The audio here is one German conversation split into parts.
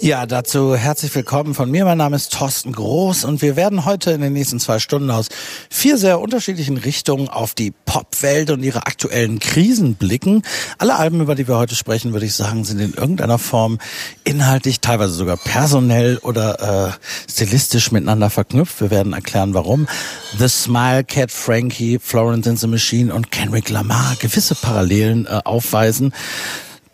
Ja, dazu herzlich willkommen von mir. Mein Name ist Thorsten Groß und wir werden heute in den nächsten zwei Stunden aus vier sehr unterschiedlichen Richtungen auf die Popwelt und ihre aktuellen Krisen blicken. Alle Alben, über die wir heute sprechen, würde ich sagen, sind in irgendeiner Form inhaltlich, teilweise sogar personell oder äh, stilistisch miteinander verknüpft. Wir werden erklären, warum. The Smile, Cat Frankie, Florence and the Machine und Kendrick Lamar gewisse Parallelen äh, aufweisen.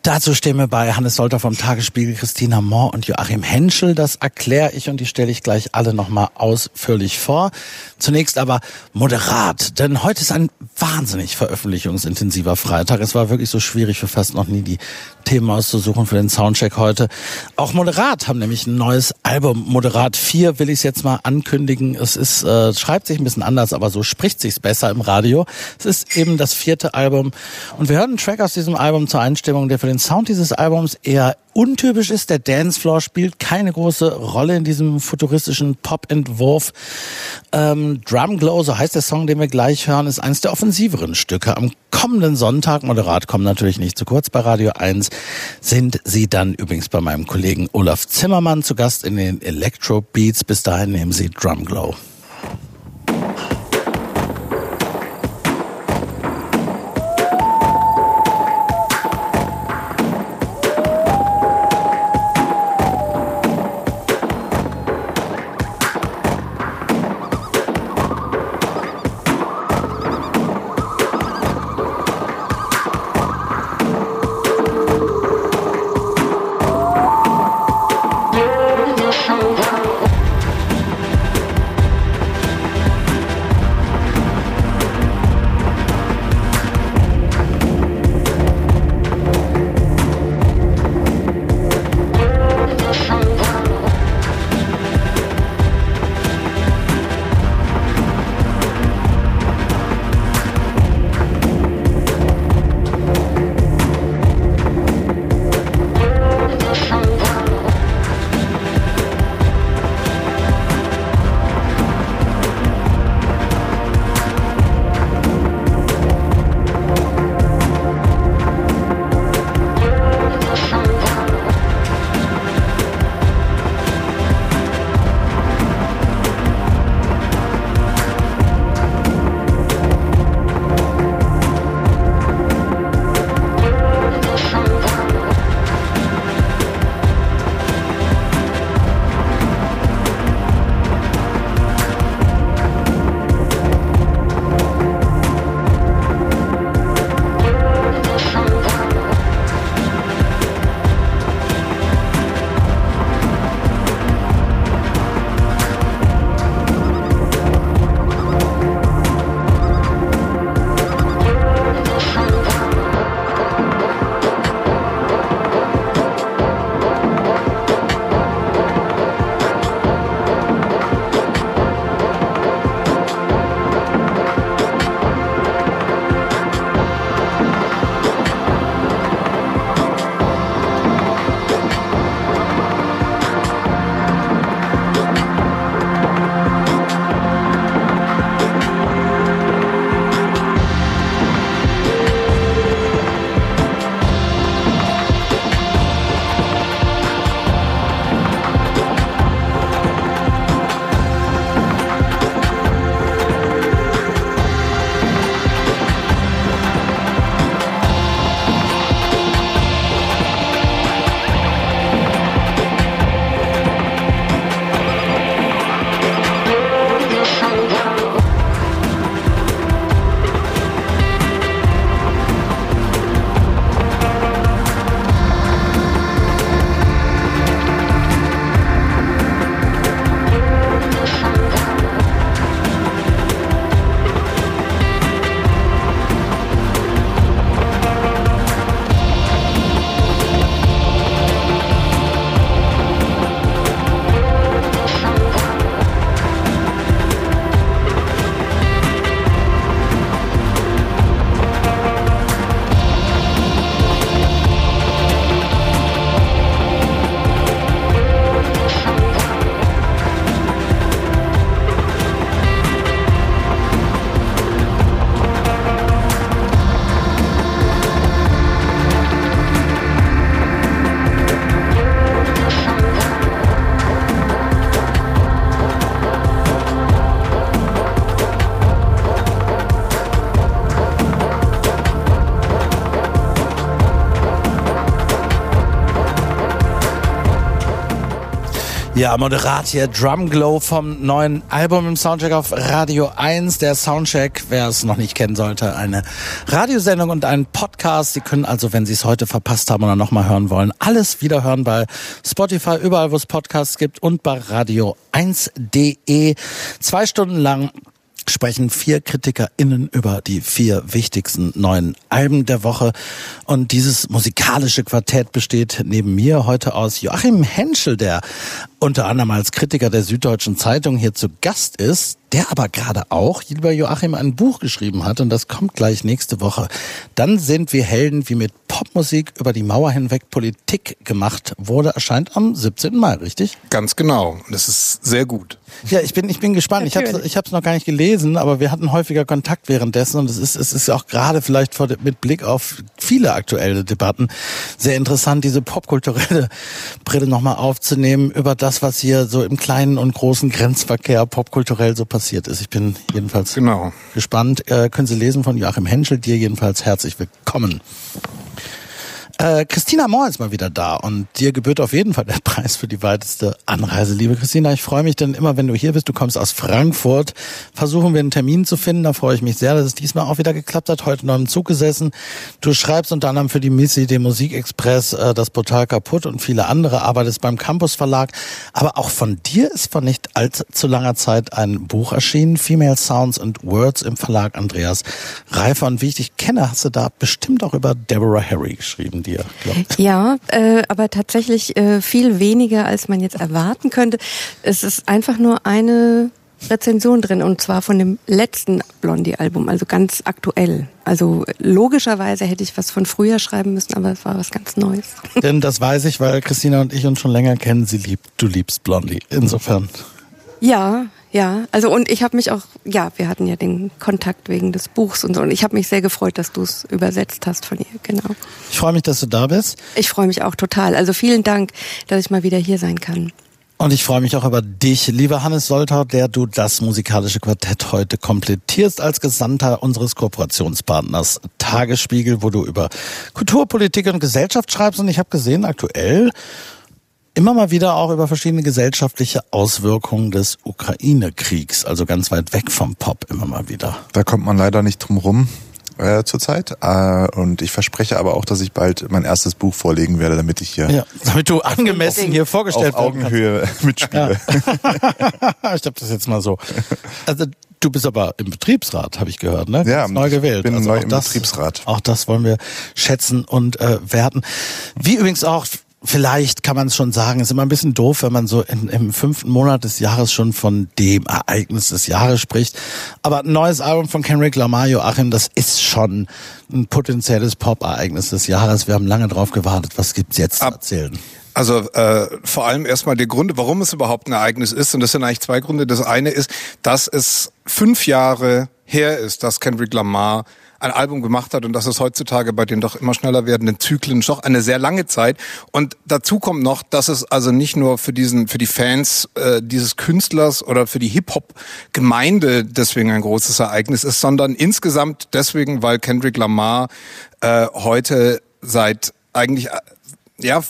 Dazu stehen wir bei Hannes Solter vom Tagesspiegel, Christina Mohr und Joachim Henschel. Das erkläre ich und die stelle ich gleich alle nochmal ausführlich vor. Zunächst aber moderat, denn heute ist ein wahnsinnig veröffentlichungsintensiver Freitag. Es war wirklich so schwierig für fast noch nie die Themen auszusuchen für den Soundcheck heute. Auch Moderat haben nämlich ein neues Album. Moderat 4 will ich es jetzt mal ankündigen. Es ist, äh, schreibt sich ein bisschen anders, aber so spricht sich's besser im Radio. Es ist eben das vierte Album und wir hören einen Track aus diesem Album zur Einstimmung, der für den Sound dieses Albums eher untypisch ist. Der Dancefloor spielt keine große Rolle in diesem futuristischen Pop-Entwurf. Ähm, Drum Glow, so heißt der Song, den wir gleich hören, ist eines der offensiveren Stücke. Am kommenden Sonntag, moderat kommen natürlich nicht zu kurz bei Radio 1, sind sie dann übrigens bei meinem Kollegen Olaf Zimmermann zu Gast in den Electro Beats. Bis dahin nehmen sie Drum Glow. Ja, moderat hier Drum Glow vom neuen Album im Soundcheck auf Radio 1. Der Soundcheck, wer es noch nicht kennen sollte, eine Radiosendung und ein Podcast. Sie können also, wenn Sie es heute verpasst haben oder nochmal hören wollen, alles wieder hören bei Spotify, überall wo es Podcasts gibt und bei radio1.de. Zwei Stunden lang sprechen vier KritikerInnen über die vier wichtigsten neuen Alben der Woche. Und dieses musikalische Quartett besteht neben mir heute aus Joachim Henschel, der unter anderem als Kritiker der Süddeutschen Zeitung hier zu Gast ist, der aber gerade auch, lieber Joachim, ein Buch geschrieben hat und das kommt gleich nächste Woche. Dann sind wir Helden, wie mit Popmusik über die Mauer hinweg Politik gemacht wurde, erscheint am 17. Mai, richtig? Ganz genau. Das ist sehr gut. Ja, ich bin, ich bin gespannt. Ich habe es ich hab's noch gar nicht gelesen, aber wir hatten häufiger Kontakt währenddessen und es ist, es ist auch gerade vielleicht vor, mit Blick auf viele aktuelle Debatten sehr interessant, diese popkulturelle Brille nochmal aufzunehmen über das, was hier so im kleinen und großen Grenzverkehr popkulturell so passiert ist. Ich bin jedenfalls genau. gespannt. Äh, können Sie lesen von Joachim Henschel. Dir jedenfalls herzlich willkommen. Äh, Christina Mohr ist mal wieder da und dir gebührt auf jeden Fall der Preis für die weiteste Anreise. Liebe Christina, ich freue mich denn immer, wenn du hier bist. Du kommst aus Frankfurt. Versuchen wir einen Termin zu finden. Da freue ich mich sehr, dass es diesmal auch wieder geklappt hat. Heute noch im Zug gesessen. Du schreibst unter anderem für die Missy, den Musikexpress, äh, das Portal kaputt und viele andere. Arbeitest beim Campus Verlag. Aber auch von dir ist vor nicht allzu langer Zeit ein Buch erschienen. Female Sounds and Words im Verlag Andreas Reifer. Und wie ich dich kenne, hast du da bestimmt auch über Deborah Harry geschrieben dir glaubt. Ja, äh, aber tatsächlich äh, viel weniger, als man jetzt erwarten könnte. Es ist einfach nur eine Rezension drin und zwar von dem letzten Blondie-Album, also ganz aktuell. Also logischerweise hätte ich was von früher schreiben müssen, aber es war was ganz Neues. Denn das weiß ich, weil Christina und ich uns schon länger kennen. Sie liebt, du liebst Blondie. Insofern. Ja, ja, also und ich habe mich auch, ja, wir hatten ja den Kontakt wegen des Buchs und so. Und ich habe mich sehr gefreut, dass du es übersetzt hast von ihr, genau. Ich freue mich, dass du da bist. Ich freue mich auch total. Also vielen Dank, dass ich mal wieder hier sein kann. Und ich freue mich auch über dich, lieber Hannes Soltau, der du das musikalische Quartett heute komplettierst als Gesandter unseres Kooperationspartners Tagesspiegel, wo du über Kulturpolitik und Gesellschaft schreibst. Und ich habe gesehen, aktuell immer mal wieder auch über verschiedene gesellschaftliche Auswirkungen des Ukraine-Kriegs, also ganz weit weg vom Pop immer mal wieder. Da kommt man leider nicht drum rum äh, zurzeit. Äh, und ich verspreche aber auch, dass ich bald mein erstes Buch vorlegen werde, damit ich hier. Ja, damit du angemessen hier vorgestellt auf Augenhöhe mitspiele. Ja. ich habe das jetzt mal so. Also du bist aber im Betriebsrat, habe ich gehört, ne? Ja, neu gewählt. Ich bin also neu im das, Betriebsrat. Auch das wollen wir schätzen und äh, werten. Wie übrigens auch vielleicht kann man es schon sagen, ist immer ein bisschen doof, wenn man so in, im fünften Monat des Jahres schon von dem Ereignis des Jahres spricht. Aber ein neues Album von Kendrick Lamar, Joachim, das ist schon ein potenzielles Pop-Ereignis des Jahres. Wir haben lange drauf gewartet. Was gibt's jetzt zu erzählen? Also äh, vor allem erstmal die Gründe, warum es überhaupt ein Ereignis ist. Und das sind eigentlich zwei Gründe. Das eine ist, dass es fünf Jahre her ist, dass Kendrick Lamar ein Album gemacht hat und das ist heutzutage bei den doch immer schneller werdenden Zyklen doch eine sehr lange Zeit. Und dazu kommt noch, dass es also nicht nur für diesen, für die Fans äh, dieses Künstlers oder für die Hip-Hop-Gemeinde deswegen ein großes Ereignis ist, sondern insgesamt deswegen, weil Kendrick Lamar äh, heute seit eigentlich, äh, ja,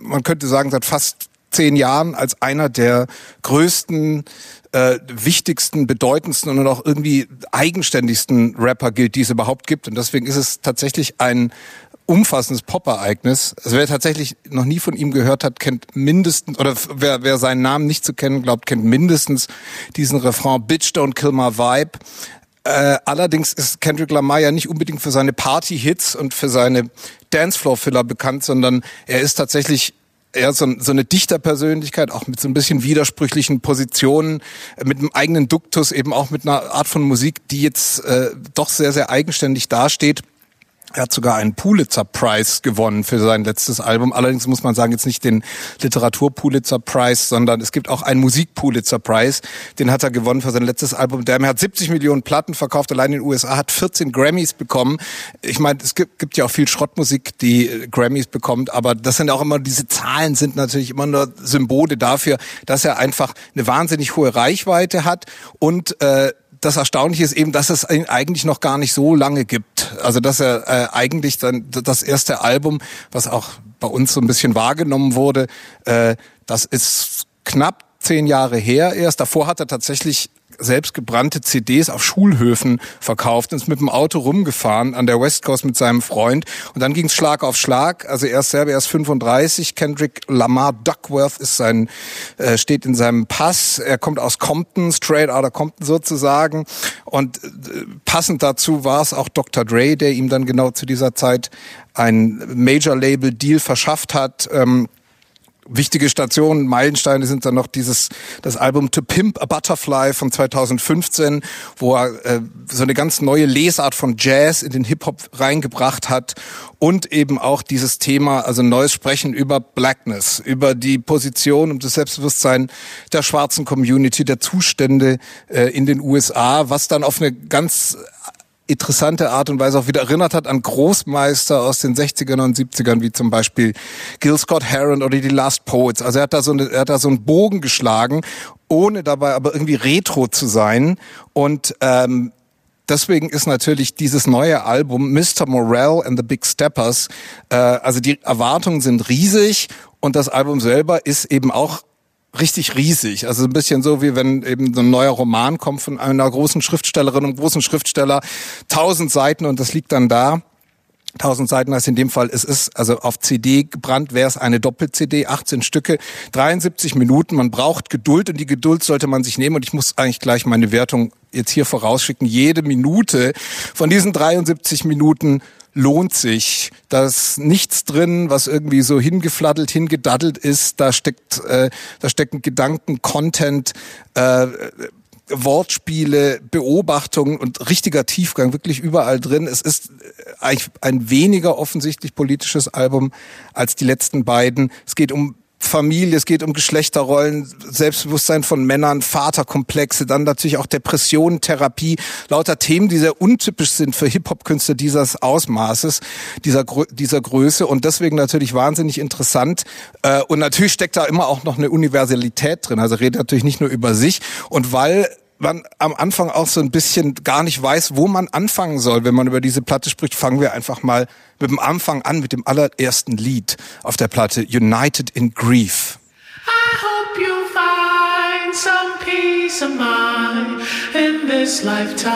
man könnte sagen, seit fast zehn Jahren als einer der größten äh, wichtigsten, bedeutendsten und auch irgendwie eigenständigsten Rapper gilt, die es überhaupt gibt. Und deswegen ist es tatsächlich ein umfassendes Pop-Ereignis. Also wer tatsächlich noch nie von ihm gehört hat, kennt mindestens, oder wer, wer seinen Namen nicht zu kennen glaubt, kennt mindestens diesen Refrain Bitch Don't Kill My Vibe. Äh, allerdings ist Kendrick Lamar ja nicht unbedingt für seine Party-Hits und für seine Dancefloor-Filler bekannt, sondern er ist tatsächlich ja, so, so eine Dichterpersönlichkeit, auch mit so ein bisschen widersprüchlichen Positionen, äh, mit einem eigenen Duktus, eben auch mit einer Art von Musik, die jetzt äh, doch sehr, sehr eigenständig dasteht. Er hat sogar einen Pulitzer Prize gewonnen für sein letztes Album. Allerdings muss man sagen, jetzt nicht den Literatur Pulitzer Prize, sondern es gibt auch einen Musik Pulitzer Prize. Den hat er gewonnen für sein letztes Album. Der hat 70 Millionen Platten verkauft, allein in den USA, hat 14 Grammys bekommen. Ich meine, es gibt, gibt ja auch viel Schrottmusik, die äh, Grammys bekommt, aber das sind auch immer, diese Zahlen sind natürlich immer nur Symbole dafür, dass er einfach eine wahnsinnig hohe Reichweite hat und äh, das Erstaunliche ist eben, dass es ihn eigentlich noch gar nicht so lange gibt. Also dass er äh, eigentlich dann das erste Album, was auch bei uns so ein bisschen wahrgenommen wurde, äh, das ist knapp zehn Jahre her erst. Davor hat er tatsächlich selbst gebrannte CDs auf Schulhöfen verkauft und ist mit dem Auto rumgefahren an der West Coast mit seinem Freund. Und dann ging es Schlag auf Schlag. Also er ist selber erst 35. Kendrick Lamar Duckworth ist sein, äh, steht in seinem Pass. Er kommt aus Compton, straight out of Compton sozusagen. Und äh, passend dazu war es auch Dr. Dre, der ihm dann genau zu dieser Zeit ein Major Label Deal verschafft hat. Ähm, wichtige Stationen, Meilensteine sind dann noch dieses das Album To Pimp a Butterfly von 2015, wo er äh, so eine ganz neue Lesart von Jazz in den Hip Hop reingebracht hat und eben auch dieses Thema, also neues Sprechen über Blackness, über die Position und das Selbstbewusstsein der schwarzen Community, der Zustände äh, in den USA, was dann auf eine ganz interessante Art und Weise auch wieder erinnert hat an Großmeister aus den 60ern und 70ern, wie zum Beispiel Gil Scott Heron oder die Last Poets. Also er hat da so, eine, er hat da so einen Bogen geschlagen, ohne dabei aber irgendwie retro zu sein. Und ähm, deswegen ist natürlich dieses neue Album Mr. Morell and the Big Steppers, äh, also die Erwartungen sind riesig und das Album selber ist eben auch richtig riesig. Also ein bisschen so, wie wenn eben so ein neuer Roman kommt von einer großen Schriftstellerin und großen Schriftsteller. Tausend Seiten und das liegt dann da. Tausend Seiten heißt in dem Fall, es ist also auf CD gebrannt, wäre es eine Doppel-CD, 18 Stücke, 73 Minuten. Man braucht Geduld und die Geduld sollte man sich nehmen. Und ich muss eigentlich gleich meine Wertung jetzt hier vorausschicken. Jede Minute von diesen 73 Minuten lohnt sich. Da ist nichts drin, was irgendwie so hingefladdelt, hingedaddelt ist. Da steckt, äh, da stecken Gedanken, Content, äh, Wortspiele, Beobachtungen und richtiger Tiefgang wirklich überall drin. Es ist eigentlich ein weniger offensichtlich politisches Album als die letzten beiden. Es geht um Familie, es geht um Geschlechterrollen, Selbstbewusstsein von Männern, Vaterkomplexe, dann natürlich auch Depressionen, Therapie, lauter Themen, die sehr untypisch sind für Hip-Hop-Künstler dieses Ausmaßes, dieser, dieser Größe und deswegen natürlich wahnsinnig interessant. Äh, und natürlich steckt da immer auch noch eine Universalität drin. Also redet natürlich nicht nur über sich und weil man am Anfang auch so ein bisschen gar nicht weiß, wo man anfangen soll, wenn man über diese Platte spricht, fangen wir einfach mal mit dem Anfang an, mit dem allerersten Lied auf der Platte, United in Grief. I hope you find some peace of mind in this lifetime.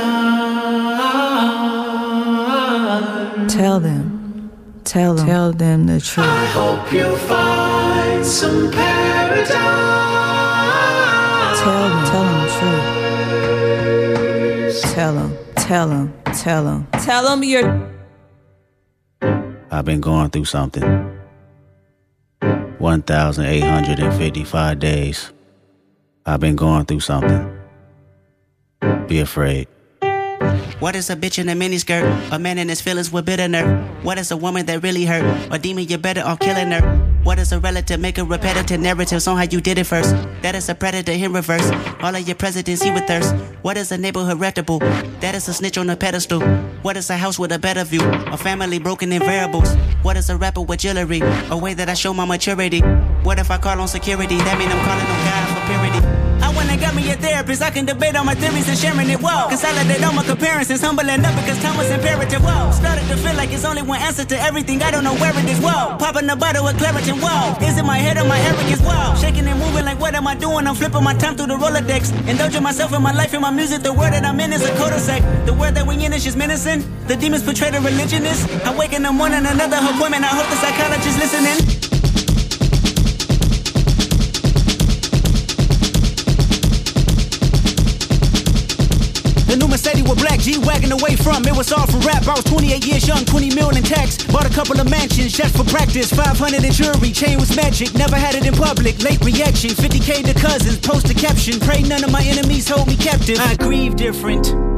Tell them, tell them, tell them the truth. I hope you find some paradise. Tell them, Tell him, tell him, tell him. Tell him you're. I've been going through something. 1,855 days. I've been going through something. Be afraid. What is a bitch in a miniskirt? A man in his feelings with bitter nerve. What is a woman that really hurt? A demon, you're better off killing her. What is a relative? Make a repetitive narrative on how you did it first. That is a predator in reverse. All of your presidents he with thirst. What is a neighborhood reputable? That is a snitch on a pedestal. What is a house with a better view? A family broken in variables. What is a rapper with jewelry? A way that I show my maturity. What if I call on security? That mean I'm calling on God for purity. Got me a therapist. I can debate on my theories and sharing it. Whoa. Consolidate all my comparisons. Humbling up because time was imperative. Whoa. Started to feel like it's only one answer to everything. I don't know where it is. Whoa. Popping a bottle with Claritin. Whoa. Is it my head or my arrogance? Whoa. Shaking and moving like what am I doing? I'm flipping my time through the Rolodex. Indulging myself in my life and my music. The world that I'm in is a cul-de-sac. The world that we in is just menacing. The demons portray the religionist. I wake in the morning, another appointment. I hope the psychologist listening. The new Mercedes with black G wagging away from. It was all for rap. I was 28 years young, 20 million in tax. Bought a couple of mansions just for practice. 500 in jewelry, chain was magic. Never had it in public. Late reaction, 50k to cousins. Post a caption. Pray none of my enemies hold me captive. I grieve different.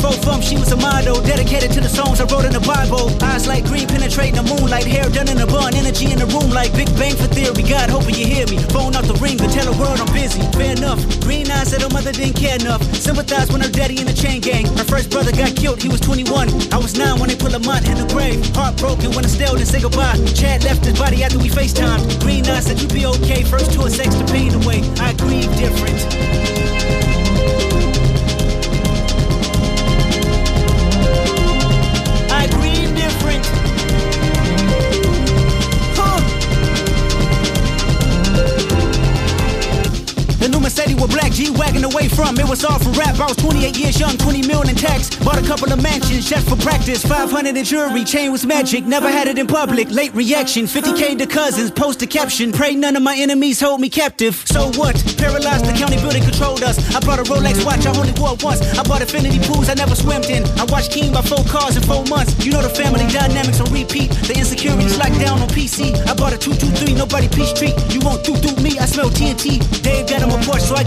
Feet from, she was a model. Dedicated to the songs I wrote in the Bible. Eyes like green, penetrating the moonlight. Hair done in a bun, energy in the room like Big Bang for theory. God, hoping you hear me. Phone out the ring, but tell the world I'm busy. Fair enough. Green eyes said her mother didn't care enough. Sympathize when her daddy in the chain gang. Her first brother got killed, he was 21. I was 9 when they put Lamont in the grave. Heartbroken when I still didn't say goodbye. Chad left his body after we FaceTimed. Green eyes said you'd be okay. First tour, sex the pain away. I grieve different. With black G wagging away from. It was all for rap. I was 28 years young, 20 million in tax. Bought a couple of mansions just for practice. 500 in jewelry, chain was magic. Never had it in public. Late reaction, 50k to cousins. Post a caption. Pray none of my enemies hold me captive. So what? Paralyzed the county building controlled us. I bought a Rolex watch, I only wore once. I bought infinity pools I never swam in. I watched King by four cars in four months. You know the family dynamics on repeat. The insecurities locked down on PC. I bought a 223, nobody peace treat. You won't do do me, I smell TNT. Dave got him a Porsche, so I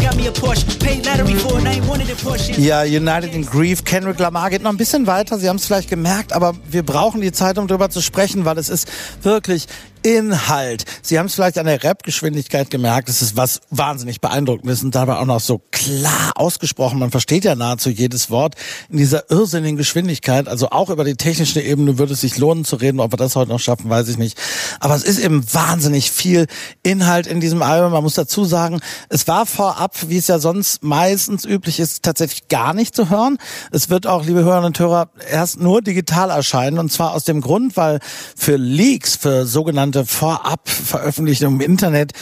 Ja, United in Grief, Kendrick Lamar geht noch ein bisschen weiter. Sie haben es vielleicht gemerkt, aber wir brauchen die Zeit, um darüber zu sprechen, weil es ist wirklich Inhalt. Sie haben es vielleicht an der Rap-Geschwindigkeit gemerkt. Es ist was wahnsinnig beeindruckendes und dabei auch noch so klar ausgesprochen. Man versteht ja nahezu jedes Wort in dieser irrsinnigen Geschwindigkeit. Also auch über die technische Ebene würde es sich lohnen zu reden. Ob wir das heute noch schaffen, weiß ich nicht. Aber es ist eben wahnsinnig viel Inhalt in diesem Album. Man muss dazu sagen, es war vorab, wie es ja sonst meistens üblich ist, tatsächlich gar nicht zu hören. Es wird auch, liebe Hörerinnen und Hörer, erst nur digital erscheinen. Und zwar aus dem Grund, weil für Leaks, für sogenannte Vorab-Veröffentlichungen im Internet,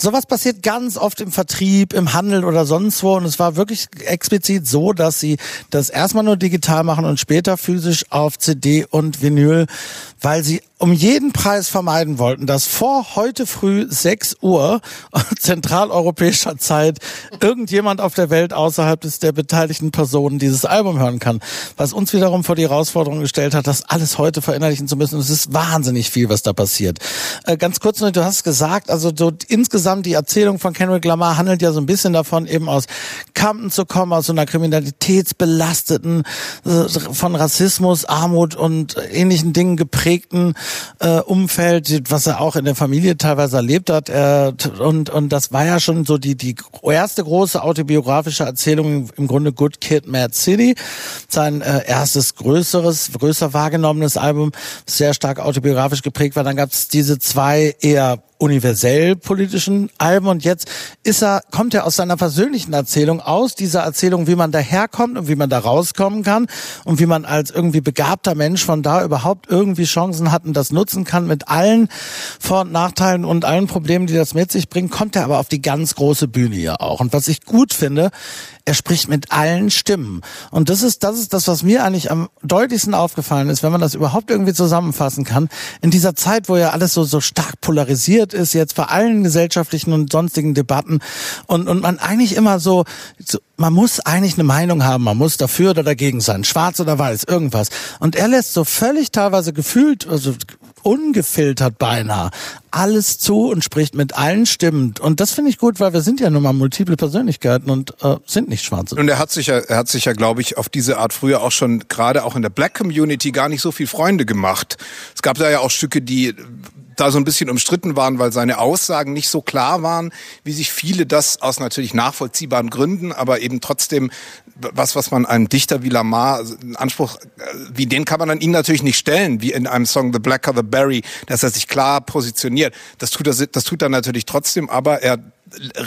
Sowas passiert ganz oft im Vertrieb, im Handel oder sonst wo. Und es war wirklich explizit so, dass sie das erstmal nur digital machen und später physisch auf CD und Vinyl, weil sie um jeden Preis vermeiden wollten, dass vor heute früh 6 Uhr zentraleuropäischer Zeit irgendjemand auf der Welt außerhalb des der beteiligten Personen dieses Album hören kann. Was uns wiederum vor die Herausforderung gestellt hat, das alles heute verinnerlichen zu müssen. Es ist wahnsinnig viel, was da passiert. Äh, ganz kurz nur, du hast gesagt, also so insgesamt die Erzählung von Kendrick Lamar handelt ja so ein bisschen davon, eben aus Kampen zu kommen, aus so einer kriminalitätsbelasteten, äh, von Rassismus, Armut und ähnlichen Dingen geprägten äh, Umfeld, was er auch in der Familie teilweise erlebt hat. Er, und, und das war ja schon so die, die erste große autobiografische Erzählung im Grunde Good Kid, Mad City. Sein äh, erstes größeres, größer wahrgenommenes Album, sehr stark autobiografisch geprägt war. Dann gab es diese zwei eher universell politischen Alben und jetzt ist er, kommt er aus seiner persönlichen Erzählung aus, dieser Erzählung, wie man daherkommt und wie man da rauskommen kann und wie man als irgendwie begabter Mensch von da überhaupt irgendwie Chancen hat und das nutzen kann mit allen Vor- und Nachteilen und allen Problemen, die das mit sich bringt, kommt er aber auf die ganz große Bühne hier auch. Und was ich gut finde, er spricht mit allen Stimmen. Und das ist, das ist das, was mir eigentlich am deutlichsten aufgefallen ist, wenn man das überhaupt irgendwie zusammenfassen kann. In dieser Zeit, wo ja alles so, so stark polarisiert ist, jetzt bei allen gesellschaftlichen und sonstigen Debatten und, und man eigentlich immer so, so, man muss eigentlich eine Meinung haben, man muss dafür oder dagegen sein, schwarz oder weiß, irgendwas. Und er lässt so völlig teilweise gefühlt, also ungefiltert beinahe alles zu und spricht mit allen Stimmen. Und das finde ich gut, weil wir sind ja nun mal multiple Persönlichkeiten und äh, sind nicht schwarze. Und er hat sich ja, er hat sich ja, glaube ich, auf diese Art früher auch schon gerade auch in der Black Community gar nicht so viel Freunde gemacht. Es gab da ja auch Stücke, die da so ein bisschen umstritten waren, weil seine Aussagen nicht so klar waren, wie sich viele das aus natürlich nachvollziehbaren Gründen, aber eben trotzdem was, was man einem Dichter wie Lamar, einen Anspruch, wie den kann man an ihn natürlich nicht stellen, wie in einem Song The Blacker the Berry, dass er sich klar positioniert. Das tut er, das tut er natürlich trotzdem, aber er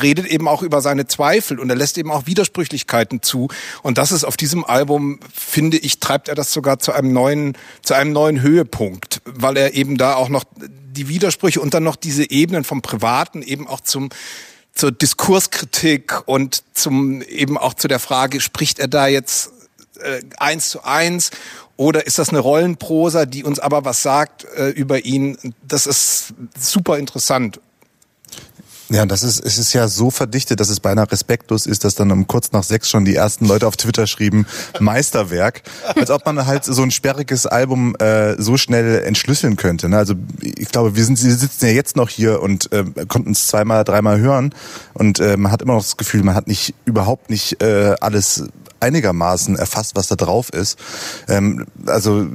redet eben auch über seine Zweifel und er lässt eben auch Widersprüchlichkeiten zu. Und das ist auf diesem Album, finde ich, treibt er das sogar zu einem neuen, zu einem neuen Höhepunkt, weil er eben da auch noch die Widersprüche und dann noch diese Ebenen vom Privaten eben auch zum zur Diskurskritik und zum eben auch zu der Frage, spricht er da jetzt äh, eins zu eins oder ist das eine Rollenprosa, die uns aber was sagt äh, über ihn? Das ist super interessant. Ja, das ist, es ist ja so verdichtet, dass es beinahe respektlos ist, dass dann um kurz nach sechs schon die ersten Leute auf Twitter schrieben, Meisterwerk. Als ob man halt so ein sperriges Album äh, so schnell entschlüsseln könnte. Ne? Also ich glaube, wir sind, wir sitzen ja jetzt noch hier und äh, konnten es zweimal, dreimal hören und äh, man hat immer noch das Gefühl, man hat nicht überhaupt nicht äh, alles einigermaßen erfasst, was da drauf ist. Ähm, also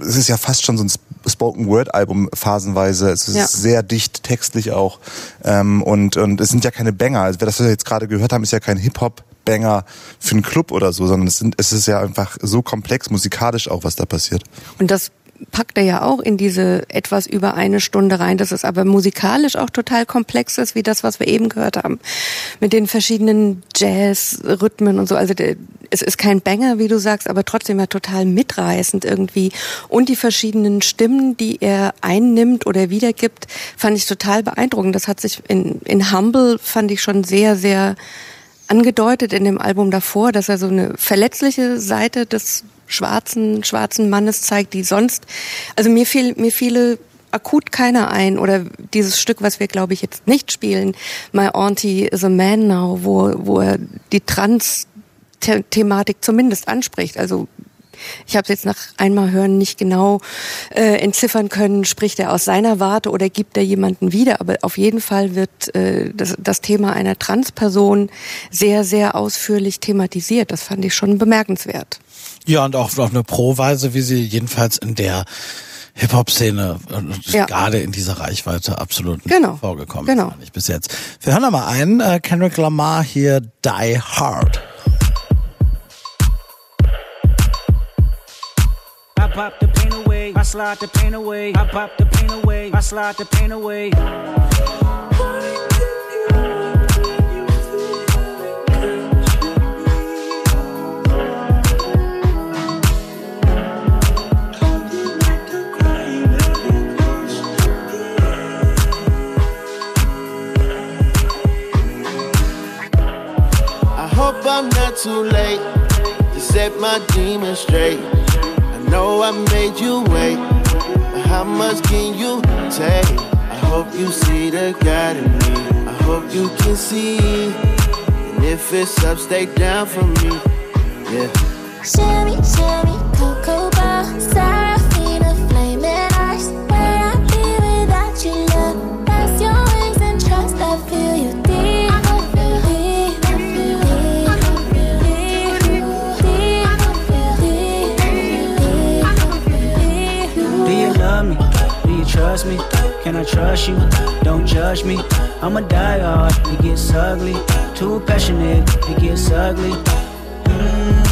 es ist ja fast schon so ein Spoken Word Album phasenweise. Es ist ja. sehr dicht textlich auch ähm, und und es sind ja keine Banger. Also, das wir jetzt gerade gehört haben, ist ja kein Hip Hop Banger für einen Club oder so, sondern es, sind, es ist ja einfach so komplex musikalisch auch, was da passiert. Und das packt er ja auch in diese etwas über eine Stunde rein, dass es aber musikalisch auch total komplex ist, wie das, was wir eben gehört haben, mit den verschiedenen Jazz-Rhythmen und so. Also der, es ist kein Banger, wie du sagst, aber trotzdem ja total mitreißend irgendwie. Und die verschiedenen Stimmen, die er einnimmt oder wiedergibt, fand ich total beeindruckend. Das hat sich in, in Humble fand ich schon sehr, sehr angedeutet in dem Album davor, dass er so eine verletzliche Seite des schwarzen, schwarzen Mannes zeigt, die sonst, also mir fiel, mir fiele akut keiner ein oder dieses Stück, was wir glaube ich jetzt nicht spielen, My Auntie is a Man Now, wo, wo er die Trans-Thematik zumindest anspricht. Also ich habe es jetzt nach einmal hören nicht genau äh, entziffern können, spricht er aus seiner Warte oder gibt er jemanden wieder. Aber auf jeden Fall wird äh, das, das Thema einer Transperson sehr, sehr ausführlich thematisiert. Das fand ich schon bemerkenswert. Ja, und auch auf eine Pro-Weise, wie sie jedenfalls in der Hip-Hop-Szene ja. gerade in dieser Reichweite absolut nicht genau. vorgekommen genau. ist. Nicht bis jetzt. Wir hören mal ein, äh, Kendrick Lamar hier Die Hard. I pop the pain away, I slide the pain away, I pop the pain away, I slide the pain away. I hope I'm not too late to set my demons straight. Know I made you wait, how much can you take? I hope you see the God in me. I hope you can see. And if it's up, stay down for me. Yeah. Shimmy, shimmy, cocoa bar, Serafina, trust me? Can I trust you? Don't judge me. I'm a die hard. It gets ugly. Too passionate. It gets ugly. I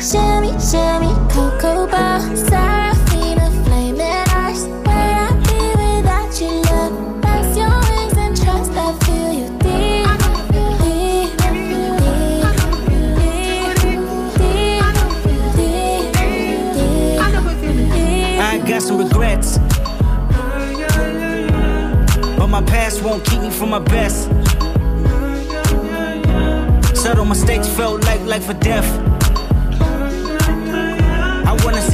Shimmy, shimmy, cocoa bar, Serafina, flaming eyes. Where I be without you, love? That's your wings and trust. I feel you deep. Deep. Feel deep. Deep. I got some regrets. But my past won't keep me from my best. Subtle mistakes felt like life or death.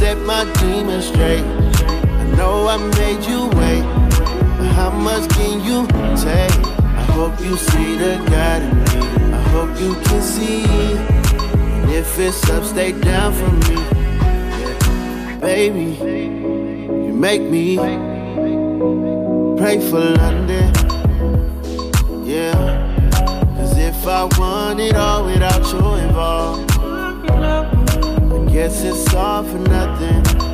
set my demons straight. I know I made you wait, but how much can you take? I hope you see the God in me. I hope you can see. And if it's up, stay down for me. Baby, you make me pray for London. Yeah. Cause if I want it all without you involved, guess it's all for nothing.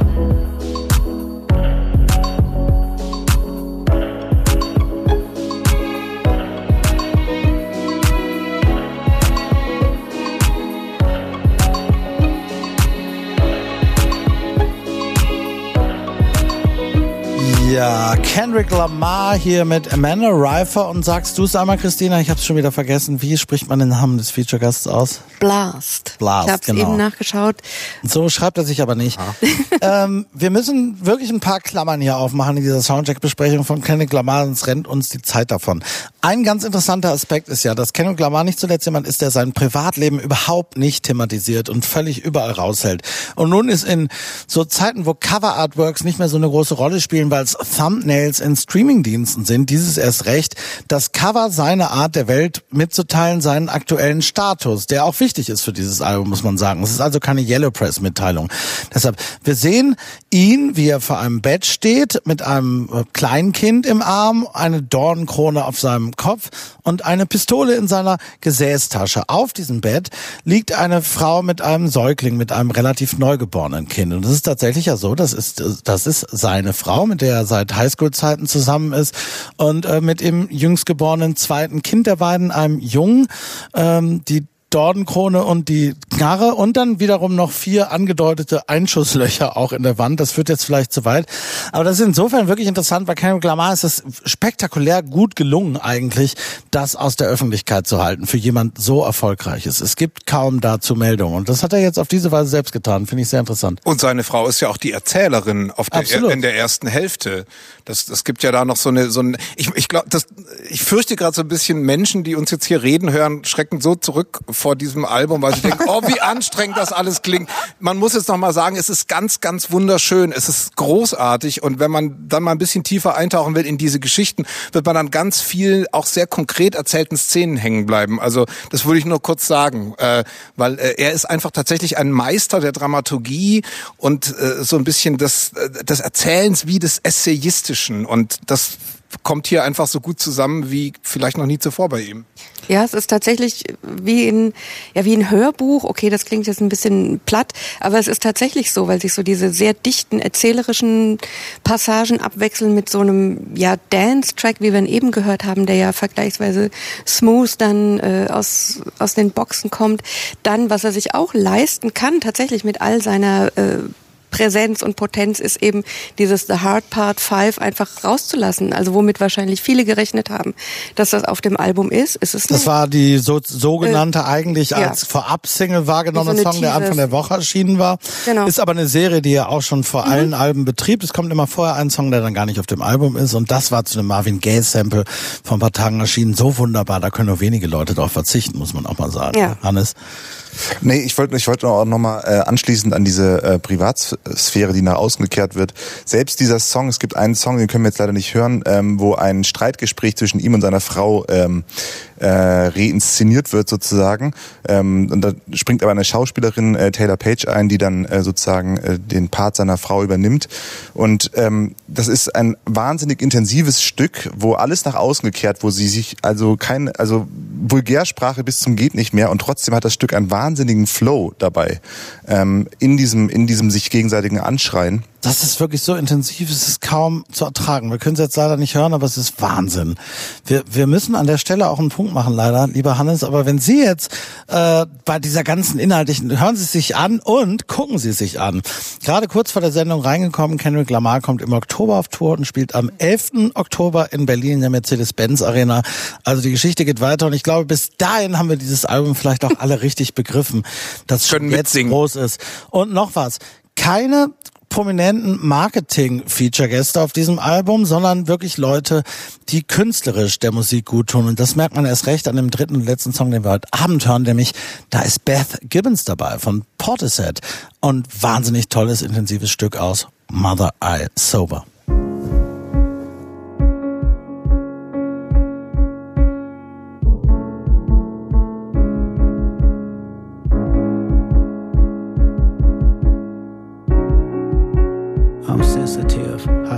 Ja, Kendrick Lamar hier mit Amanda Reifer und sagst du es einmal, Christina? Ich habe es schon wieder vergessen. Wie spricht man den Namen des Feature-Gasts aus? Blast. Blast, Ich habe es genau. eben nachgeschaut. So schreibt er sich aber nicht. ähm, wir müssen wirklich ein paar Klammern hier aufmachen in dieser Soundcheck-Besprechung von Kendrick Lamar, sonst rennt uns die Zeit davon. Ein ganz interessanter Aspekt ist ja, dass Kendrick Lamar nicht zuletzt jemand ist, der sein Privatleben überhaupt nicht thematisiert und völlig überall raushält. Und nun ist in so Zeiten, wo Cover-Artworks nicht mehr so eine große Rolle spielen, weil es Thumbnails in Streamingdiensten sind, dieses erst recht, das Cover seine Art der Welt mitzuteilen, seinen aktuellen Status, der auch wichtig ist für dieses Album, muss man sagen. Es ist also keine Yellow Press Mitteilung. Deshalb, wir sehen ihn, wie er vor einem Bett steht, mit einem äh, Kleinkind im Arm, eine Dornenkrone auf seinem Kopf und eine Pistole in seiner Gesäßtasche. Auf diesem Bett liegt eine Frau mit einem Säugling, mit einem relativ neugeborenen Kind. Und es ist tatsächlich ja so, das ist, das ist seine Frau, mit der er seit Highschool-Zeiten zusammen ist und äh, mit dem jüngst geborenen zweiten Kind der beiden, einem Jungen, ähm, die Dornenkrone und die Knarre und dann wiederum noch vier angedeutete Einschusslöcher auch in der Wand. Das führt jetzt vielleicht zu weit. Aber das ist insofern wirklich interessant, weil Kendrick Lamar ist es spektakulär gut gelungen eigentlich, das aus der Öffentlichkeit zu halten für jemand so erfolgreiches. Es gibt kaum dazu Meldungen und das hat er jetzt auf diese Weise selbst getan. Finde ich sehr interessant. Und seine Frau ist ja auch die Erzählerin auf der, Absolut. in der ersten Hälfte. Das, das gibt ja da noch so eine, so ein, ich, ich glaube, das, ich fürchte gerade so ein bisschen Menschen, die uns jetzt hier reden hören, schrecken so zurück vor diesem Album, weil sie denken, oh, wie anstrengend das alles klingt. Man muss jetzt noch mal sagen, es ist ganz, ganz wunderschön. Es ist großartig. Und wenn man dann mal ein bisschen tiefer eintauchen will in diese Geschichten, wird man dann ganz viel auch sehr konkret erzählten Szenen hängen bleiben. Also, das würde ich nur kurz sagen, äh, weil äh, er ist einfach tatsächlich ein Meister der Dramaturgie und äh, so ein bisschen des, äh, des Erzählens wie des Essayistischen. Und das kommt hier einfach so gut zusammen wie vielleicht noch nie zuvor bei ihm. Ja, es ist tatsächlich wie in, ja, wie ein Hörbuch. Okay, das klingt jetzt ein bisschen platt, aber es ist tatsächlich so, weil sich so diese sehr dichten erzählerischen Passagen abwechseln mit so einem, ja, Dance-Track, wie wir ihn eben gehört haben, der ja vergleichsweise smooth dann äh, aus, aus den Boxen kommt. Dann, was er sich auch leisten kann, tatsächlich mit all seiner äh, Präsenz und Potenz ist eben dieses The Hard Part 5 einfach rauszulassen. Also womit wahrscheinlich viele gerechnet haben, dass das auf dem Album ist. ist es Das nicht. war die so, sogenannte Äh, eigentlich ja. als Vorab-Single wahrgenommene so Song, der Anfang der Woche erschienen war. Genau. Ist aber eine Serie, die er auch schon vor Mhm. allen Alben betrieb. Es kommt immer vorher ein Song, der dann gar nicht auf dem Album ist. Und das war zu einem Marvin Gaye-Sample vor ein paar Tagen erschienen. So wunderbar, da können nur wenige Leute darauf verzichten, muss man auch mal sagen. Ja. Hannes. Nee, ich wollte ich wollte auch nochmal äh, anschließend an diese äh, Privatsphäre, die nach außen gekehrt wird. Selbst dieser Song, es gibt einen Song, den können wir jetzt leider nicht hören, ähm, wo ein Streitgespräch zwischen ihm und seiner Frau ähm, äh, reinszeniert wird sozusagen. Ähm, und da springt aber eine Schauspielerin, äh, Taylor Page, ein, die dann äh, sozusagen äh, den Part seiner Frau übernimmt. Und ähm, das ist ein wahnsinnig intensives Stück, wo alles nach außen gekehrt, wo sie sich also kein, also Vulgärsprache bis zum geht nicht mehr und trotzdem hat das Stück einen wahnsinnigen Flow dabei ähm, in diesem in diesem sich gegenseitigen Anschreien. Das ist wirklich so intensiv, es ist kaum zu ertragen. Wir können es jetzt leider nicht hören, aber es ist Wahnsinn. Wir, wir müssen an der Stelle auch einen Punkt machen, leider, lieber Hannes. Aber wenn Sie jetzt äh, bei dieser ganzen inhaltlichen, hören Sie es sich an und gucken Sie es sich an. Gerade kurz vor der Sendung reingekommen, Kendrick Lamar kommt im Oktober auf Tour und spielt am 11. Oktober in Berlin in der Mercedes-Benz Arena. Also die Geschichte geht weiter und ich glaube, bis dahin haben wir dieses Album vielleicht auch alle richtig begriffen, das schon Können jetzt mitsingen. groß ist. Und noch was. Keine prominenten Marketing-Feature-Gäste auf diesem Album, sondern wirklich Leute, die künstlerisch der Musik gut tun. Und das merkt man erst recht an dem dritten und letzten Song, den wir heute Abend hören, nämlich da ist Beth Gibbons dabei von Portishead. Und wahnsinnig tolles, intensives Stück aus Mother Eye Sober.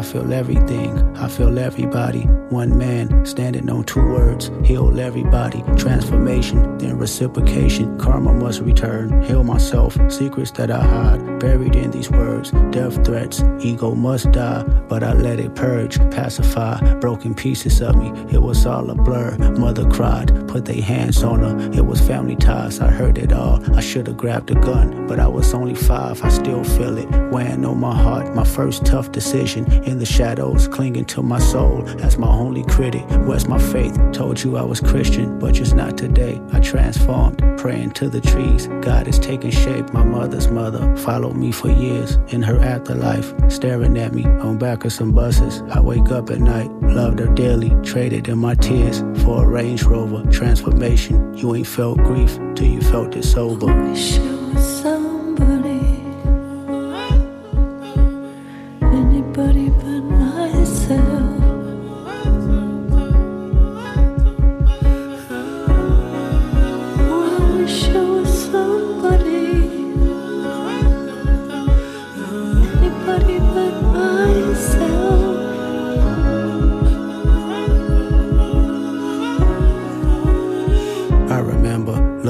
Feel everything. I feel everybody. One man standing on two words. Heal everybody. Transformation, then reciprocation. Karma must return. Heal myself. Secrets that I hide. Buried in these words. Death threats. Ego must die. But I let it purge. Pacify. Broken pieces of me. It was all a blur. Mother cried. Put their hands on her. It was family ties. I heard it all. I should have grabbed a gun. But I was only five. I still feel it. Weighing on my heart. My first tough decision in the shadows clinging to my soul. That's my only critic. Where's my faith? Told you I was Christian, but just not today. I transformed, praying to the trees. God is taking shape. My mother's mother followed me for years in her afterlife, staring at me on back of some buses. I wake up at night, loved her dearly, traded in my tears for a Range Rover transformation. You ain't felt grief till you felt it sober.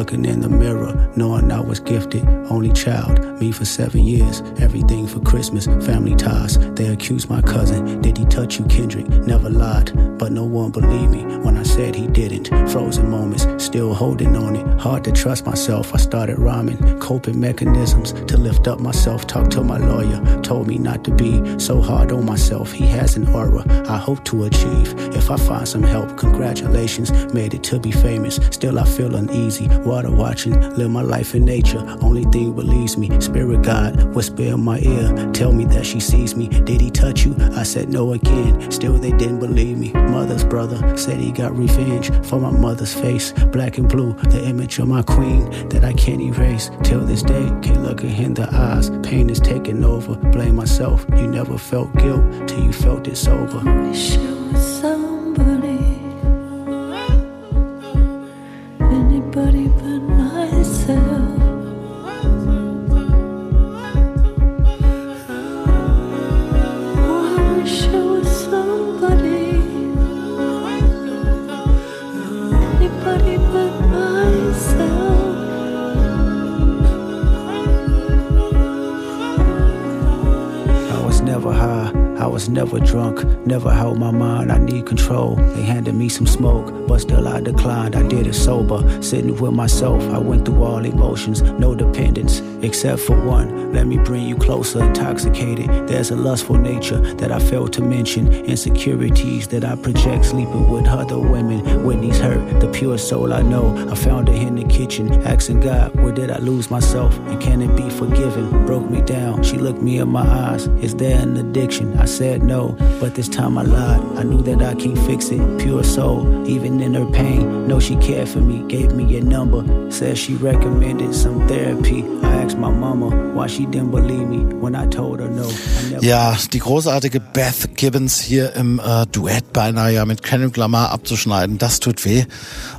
Looking in the mirror, knowing I was gifted, only child, me for seven years, everything for Christmas, family ties. They accused my cousin, did he touch you, Kendrick? Never lied, but no one believed me when I said he didn't. Frozen moments, still holding on it, hard to trust myself. I started rhyming, coping mechanisms to lift up myself. Talked to my lawyer, told me not to be so hard on myself. He has an aura I hope to achieve. If I find some help, congratulations, made it to be famous. Still, I feel uneasy. Water watching, live my life in nature. Only thing believes me. Spirit God, whisper in my ear, tell me that she sees me. Did he touch you? I said no again. Still, they didn't believe me. Mother's brother said he got revenge for my mother's face. Black and blue, the image of my queen that I can't erase. Till this day, can't look her in the eyes. Pain is taking over. Blame myself. You never felt guilt till you felt it sober. Wish I was somebody, never drunk, never held my mind, I need control. They handed me some smoke, but still I declined, I did it sober. Sitting with myself, I went through all emotions, no dependence, except for one. Let me bring you closer, intoxicated. There's a lustful nature that I failed to mention, insecurities that I project sleeping with other women. Whitney's hurt, the pure soul I know. I found her in the kitchen, asking God, where did I lose myself? And can it be forgiven? Broke me down, she looked me in my eyes. Is there an addiction? I said no, but this time I lied. I knew that I can't fix it. Pure soul, even in her pain. Know she cared for me, gave me a number. Said she recommended some therapy. I asked my mama why she didn't believe me when I told her no. Ja, die großartige Beth Gibbons hier im äh, Duett beinahe ja mit Kendrick Lamar abzuschneiden, das tut weh,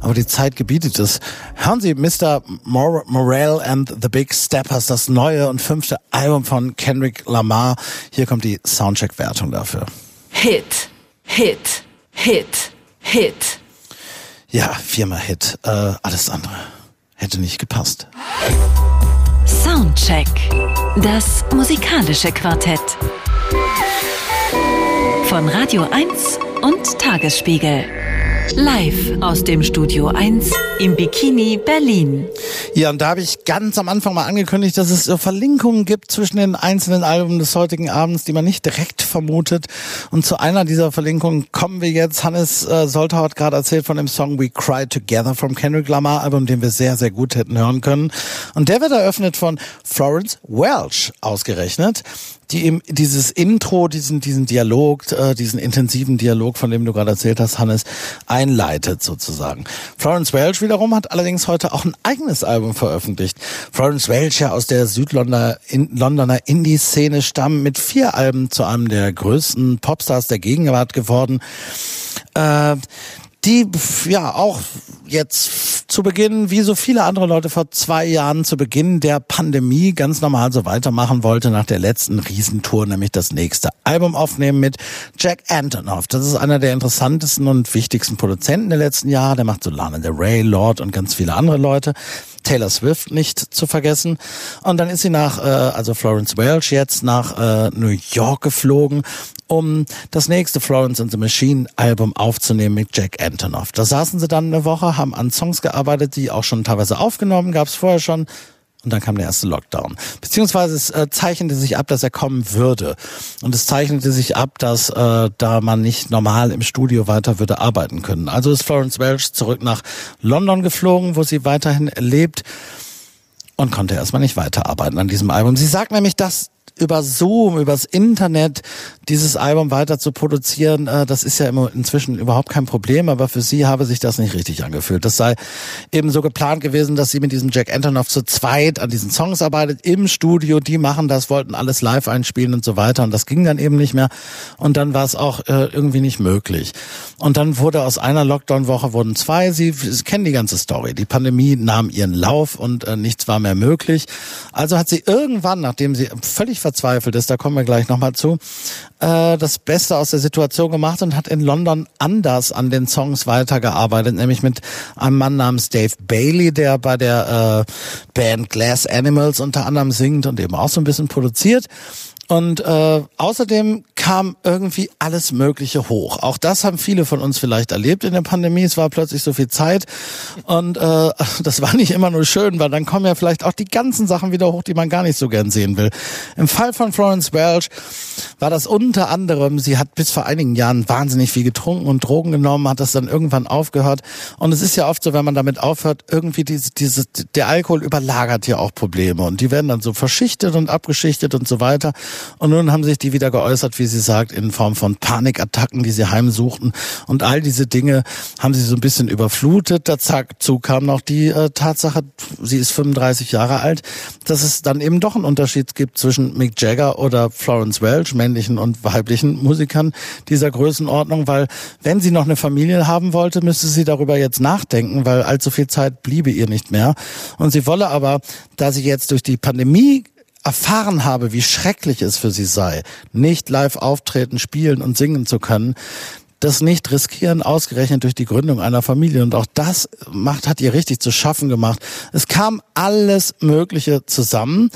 aber die Zeit gebietet es. Hören Sie Mr. Mor Morel and the Big Steppers, das neue und fünfte Album von Kendrick Lamar. Hier kommt die Soundcheck-Wertung dafür. Hit, Hit, Hit, Hit. Ja, viermal Hit. Äh, alles andere hätte nicht gepasst. Soundcheck. Das musikalische Quartett. Von Radio 1 und Tagesspiegel. Live aus dem Studio 1 im Bikini Berlin. Ja, und da habe ich ganz am Anfang mal angekündigt, dass es Verlinkungen gibt zwischen den einzelnen Alben des heutigen Abends, die man nicht direkt vermutet. Und zu einer dieser Verlinkungen kommen wir jetzt. Hannes äh, Soltau hat gerade erzählt von dem Song We Cry Together vom Kendrick Lamar Album, den wir sehr, sehr gut hätten hören können. Und der wird eröffnet von Florence Welch ausgerechnet die eben dieses Intro, diesen, diesen Dialog, äh, diesen intensiven Dialog, von dem du gerade erzählt hast, Hannes, einleitet sozusagen. Florence Welch wiederum hat allerdings heute auch ein eigenes Album veröffentlicht. Florence Welch ja aus der Südlondoner in, Londoner Indie-Szene stammt mit vier Alben zu einem der größten Popstars der Gegenwart geworden. Äh, die ja auch jetzt zu Beginn, wie so viele andere Leute vor zwei Jahren zu Beginn der Pandemie ganz normal so weitermachen wollte nach der letzten Riesentour, nämlich das nächste Album aufnehmen mit Jack Antonoff. Das ist einer der interessantesten und wichtigsten Produzenten der letzten Jahre. Der macht so Lana Del Rey, Lord und ganz viele andere Leute. Taylor Swift nicht zu vergessen. Und dann ist sie nach, äh, also Florence Welch jetzt nach äh, New York geflogen, um das nächste Florence and the Machine Album aufzunehmen mit Jack Antonoff. Da saßen sie dann eine Woche, haben an Songs gearbeitet, die auch schon teilweise aufgenommen, gab es vorher schon Und dann kam der erste Lockdown. Beziehungsweise es äh, zeichnete sich ab, dass er kommen würde. Und es zeichnete sich ab, dass äh, da man nicht normal im Studio weiter würde arbeiten können. Also ist Florence Welch zurück nach London geflogen, wo sie weiterhin lebt und konnte erstmal nicht weiterarbeiten an diesem Album. Sie sagt nämlich, dass über Zoom, übers Internet dieses Album weiter zu produzieren, äh, das ist ja inzwischen überhaupt kein Problem, aber für sie habe sich das nicht richtig angefühlt. Das sei eben so geplant gewesen, dass sie mit diesem Jack Antonoff zu zweit an diesen Songs arbeitet, im Studio, die machen das, wollten alles live einspielen und so weiter und das ging dann eben nicht mehr und dann war es auch äh, irgendwie nicht möglich. Und dann wurde aus einer Lockdown-Woche wurden zwei, sie, sie kennen die ganze Story. Die Pandemie nahm ihren Lauf und äh, nichts war mehr möglich. Also hat sie irgendwann, nachdem sie völlig verzweifelt ist, da kommen wir gleich nochmal zu, äh, das Beste aus der Situation gemacht und hat in London anders an den Songs weitergearbeitet, nämlich mit einem Mann namens Dave Bailey, der bei der äh, Band Glass Animals unter anderem singt und eben auch so ein bisschen produziert. Und äh, außerdem kam irgendwie alles Mögliche hoch. Auch das haben viele von uns vielleicht erlebt in der Pandemie. Es war plötzlich so viel Zeit und äh, das war nicht immer nur schön, weil dann kommen ja vielleicht auch die ganzen Sachen wieder hoch, die man gar nicht so gern sehen will. Im Fall von Florence Welch war das unter anderem, sie hat bis vor einigen Jahren wahnsinnig viel getrunken und Drogen genommen, hat das dann irgendwann aufgehört. Und es ist ja oft so, wenn man damit aufhört, irgendwie diese, diese, der Alkohol überlagert ja auch Probleme und die werden dann so verschichtet und abgeschichtet und so weiter. Und nun haben sich die wieder geäußert, wie sie sagt, in Form von Panikattacken, die sie heimsuchten. Und all diese Dinge haben sie so ein bisschen überflutet. Dazu kam noch die äh, Tatsache, sie ist 35 Jahre alt, dass es dann eben doch einen Unterschied gibt zwischen Mick Jagger oder Florence Welch, männlichen und weiblichen Musikern dieser Größenordnung, weil wenn sie noch eine Familie haben wollte, müsste sie darüber jetzt nachdenken, weil allzu viel Zeit bliebe ihr nicht mehr. Und sie wolle aber, da sie jetzt durch die Pandemie erfahren habe, wie schrecklich es für sie sei, nicht live auftreten, spielen und singen zu können, das nicht riskieren, ausgerechnet durch die Gründung einer Familie. Und auch das macht, hat ihr richtig zu schaffen gemacht. Es kam alles Mögliche zusammen.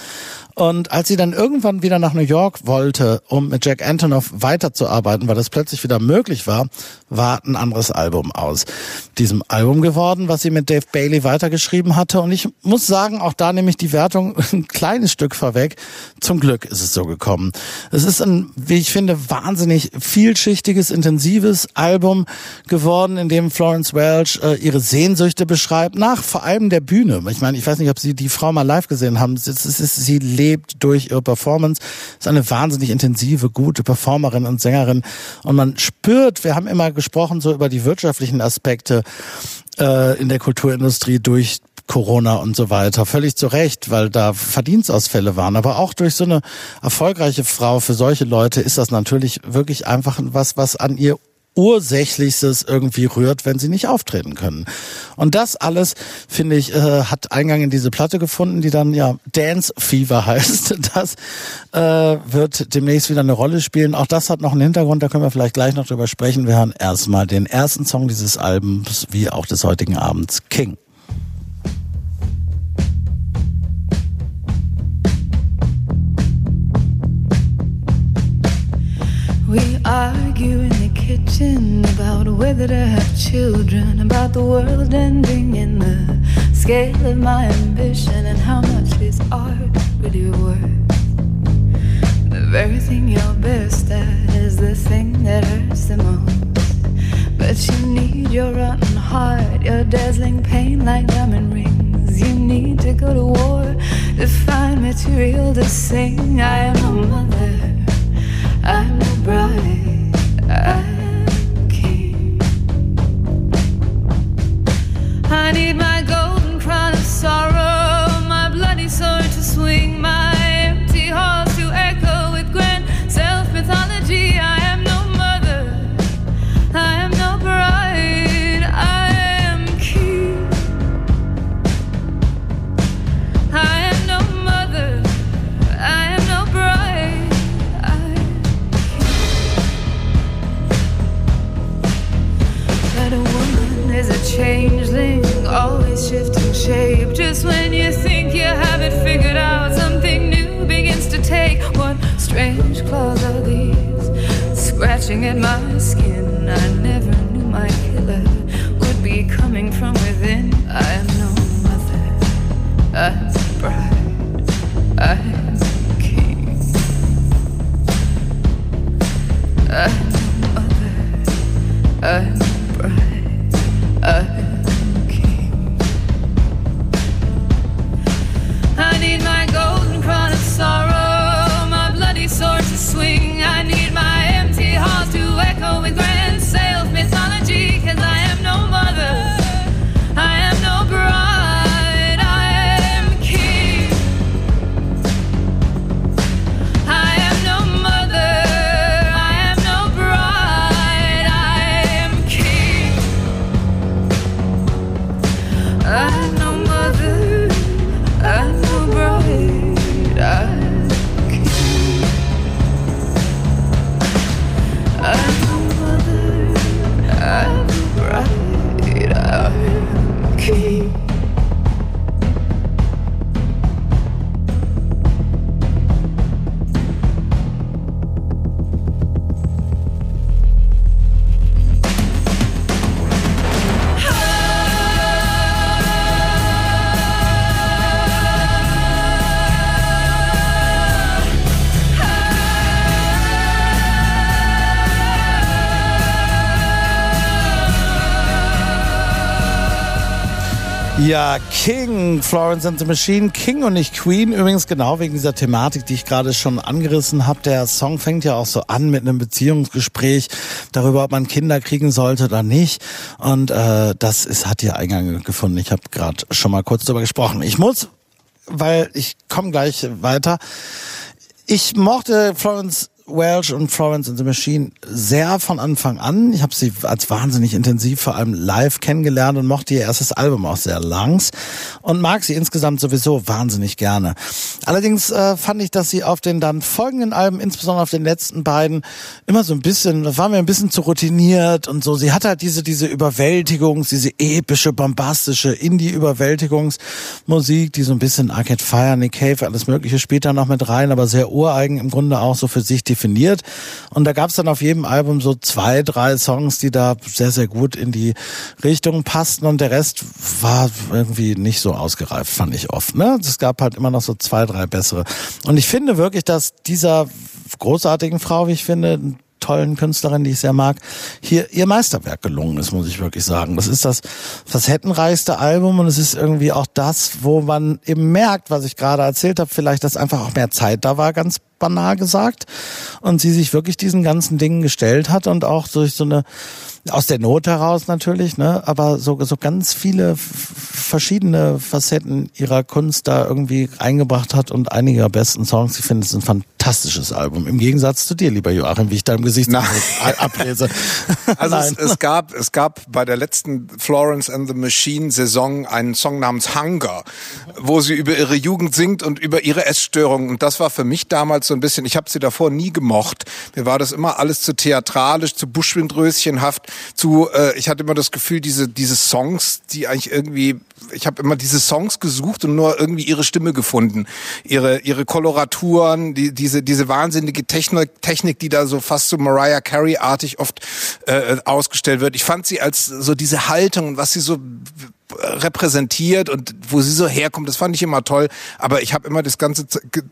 Und als sie dann irgendwann wieder nach New York wollte, um mit Jack Antonoff weiterzuarbeiten, weil das plötzlich wieder möglich war, war ein anderes Album aus diesem Album geworden, was sie mit Dave Bailey weitergeschrieben hatte. Und ich muss sagen, auch da nehme ich die Wertung ein kleines Stück vorweg. Zum Glück ist es so gekommen. Es ist ein, wie ich finde, wahnsinnig vielschichtiges, intensives Album geworden, in dem Florence Welch äh, ihre Sehnsüchte beschreibt, nach vor allem der Bühne. Ich meine, ich weiß nicht, ob Sie die Frau mal live gesehen haben. Es ist, sie lebt durch ihre Performance. Ist eine wahnsinnig intensive, gute Performerin und Sängerin. Und man spürt, wir haben immer gesprochen so über die wirtschaftlichen Aspekte äh, in der Kulturindustrie durch Corona und so weiter. Völlig zu Recht, weil da Verdienstausfälle waren. Aber auch durch so eine erfolgreiche Frau für solche Leute ist das natürlich wirklich einfach was, was an ihr Ursächlichstes irgendwie rührt, wenn sie nicht auftreten können. Und das alles, finde ich, äh, hat Eingang in diese Platte gefunden, die dann ja Dance Fever heißt. Das äh, wird demnächst wieder eine Rolle spielen. Auch das hat noch einen Hintergrund, da können wir vielleicht gleich noch drüber sprechen. Wir hören erstmal den ersten Song dieses Albums, wie auch des heutigen Abends, King. We argue kitchen about whether to have children, about the world ending in the scale of my ambition, and how much is art really worth. The very thing you're best at is the thing that hurts the most. But you need your rotten heart, your dazzling pain like diamond rings. You need to go to war to find material to sing. I am a mother. I'm a bride, I'm I need my golden crown of sorrow, my bloody sword to swing, my empty halls to echo with grand self mythology. I Just when you think you have it figured out, something new begins to take. What strange claws are these scratching at my skin? I never knew my killer would be coming from within. I am no mother, I am bride, I am king. I am no mother, I am Ja, King, Florence and the Machine, King und nicht Queen. Übrigens genau wegen dieser Thematik, die ich gerade schon angerissen habe. Der Song fängt ja auch so an mit einem Beziehungsgespräch darüber, ob man Kinder kriegen sollte oder nicht. Und äh, das ist, hat hier Eingang gefunden. Ich habe gerade schon mal kurz darüber gesprochen. Ich muss, weil ich komme gleich weiter. Ich mochte Florence Welsh und Florence and the Machine sehr von Anfang an. Ich habe sie als wahnsinnig intensiv, vor allem live kennengelernt und mochte ihr erstes Album auch sehr langs und mag sie insgesamt sowieso wahnsinnig gerne. Allerdings äh, fand ich, dass sie auf den dann folgenden Alben, insbesondere auf den letzten beiden, immer so ein bisschen, das war mir ein bisschen zu routiniert und so. Sie hat halt diese diese Überwältigungs, diese epische, bombastische Indie-Überwältigungsmusik, die so ein bisschen Arcade Fire, Nick Cave, alles Mögliche da noch mit rein, aber sehr ureigen im Grunde auch so für sich definiert. Und da gab es dann auf jedem Album so zwei, drei Songs, die da sehr, sehr gut in die Richtung passten und der Rest war irgendwie nicht so ausgereift, fand ich oft. Ne? Es gab halt immer noch so zwei, drei bessere. Und ich finde wirklich, dass dieser großartigen Frau, wie ich finde, tollen Künstlerin, die ich sehr mag, hier ihr Meisterwerk gelungen ist, muss ich wirklich sagen. Das ist das facettenreichste Album und es ist irgendwie auch das, wo man eben merkt, was ich gerade erzählt habe, vielleicht, dass einfach auch mehr Zeit da war, ganz banal gesagt. Und sie sich wirklich diesen ganzen Dingen gestellt hat und auch durch so eine, aus der Not heraus natürlich, ne, aber so, so ganz viele verschiedene Facetten ihrer Kunst da irgendwie eingebracht hat und einige ihrer besten Songs. Ich finde, es ein fantastisches Album. Im Gegensatz zu dir, lieber Joachim, wie ich da im Gesicht ablese. Also es, es gab es gab bei der letzten Florence and the Machine Saison einen Song namens Hunger, wo sie über ihre Jugend singt und über ihre Essstörungen und das war für mich damals so ein bisschen, ich habe sie davor nie gemocht. Mir war das immer alles zu theatralisch, zu buschwindröschenhaft, zu äh, ich hatte immer das Gefühl, diese diese Songs, die eigentlich irgendwie ich habe immer diese Songs gesucht und nur irgendwie ihre Stimme gefunden, ihre ihre Koloraturen, die, diese diese wahnsinnige Technik, Technik, die da so fast so Mariah Carey artig oft äh, ausgestellt wird. Ich fand sie als so diese Haltung was sie so repräsentiert und wo sie so herkommt, das fand ich immer toll. Aber ich habe immer das ganze,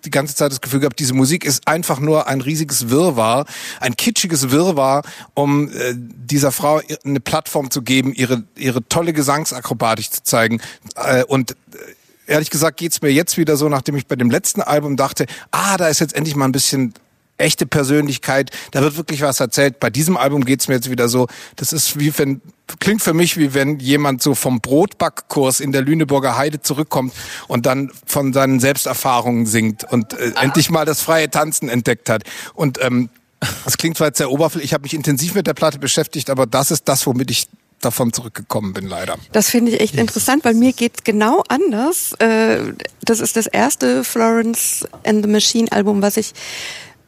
die ganze Zeit das Gefühl gehabt, diese Musik ist einfach nur ein riesiges Wirrwarr, ein kitschiges Wirrwarr, um äh, dieser Frau eine Plattform zu geben, ihre, ihre tolle Gesangsakrobatik zu zeigen. Äh, und äh, ehrlich gesagt geht's mir jetzt wieder so, nachdem ich bei dem letzten Album dachte, ah, da ist jetzt endlich mal ein bisschen echte Persönlichkeit, da wird wirklich was erzählt. Bei diesem Album geht's mir jetzt wieder so, das ist wie wenn, klingt für mich wie wenn jemand so vom Brotbackkurs in der Lüneburger Heide zurückkommt und dann von seinen Selbsterfahrungen singt und äh, endlich mal das freie Tanzen entdeckt hat. Und ähm, das klingt zwar jetzt sehr oberflächlich, ich habe mich intensiv mit der Platte beschäftigt, aber das ist das, womit ich davon zurückgekommen bin, leider. Das finde ich echt interessant, weil mir geht's genau anders. Äh, Das ist das erste Florence and the Machine Album, was ich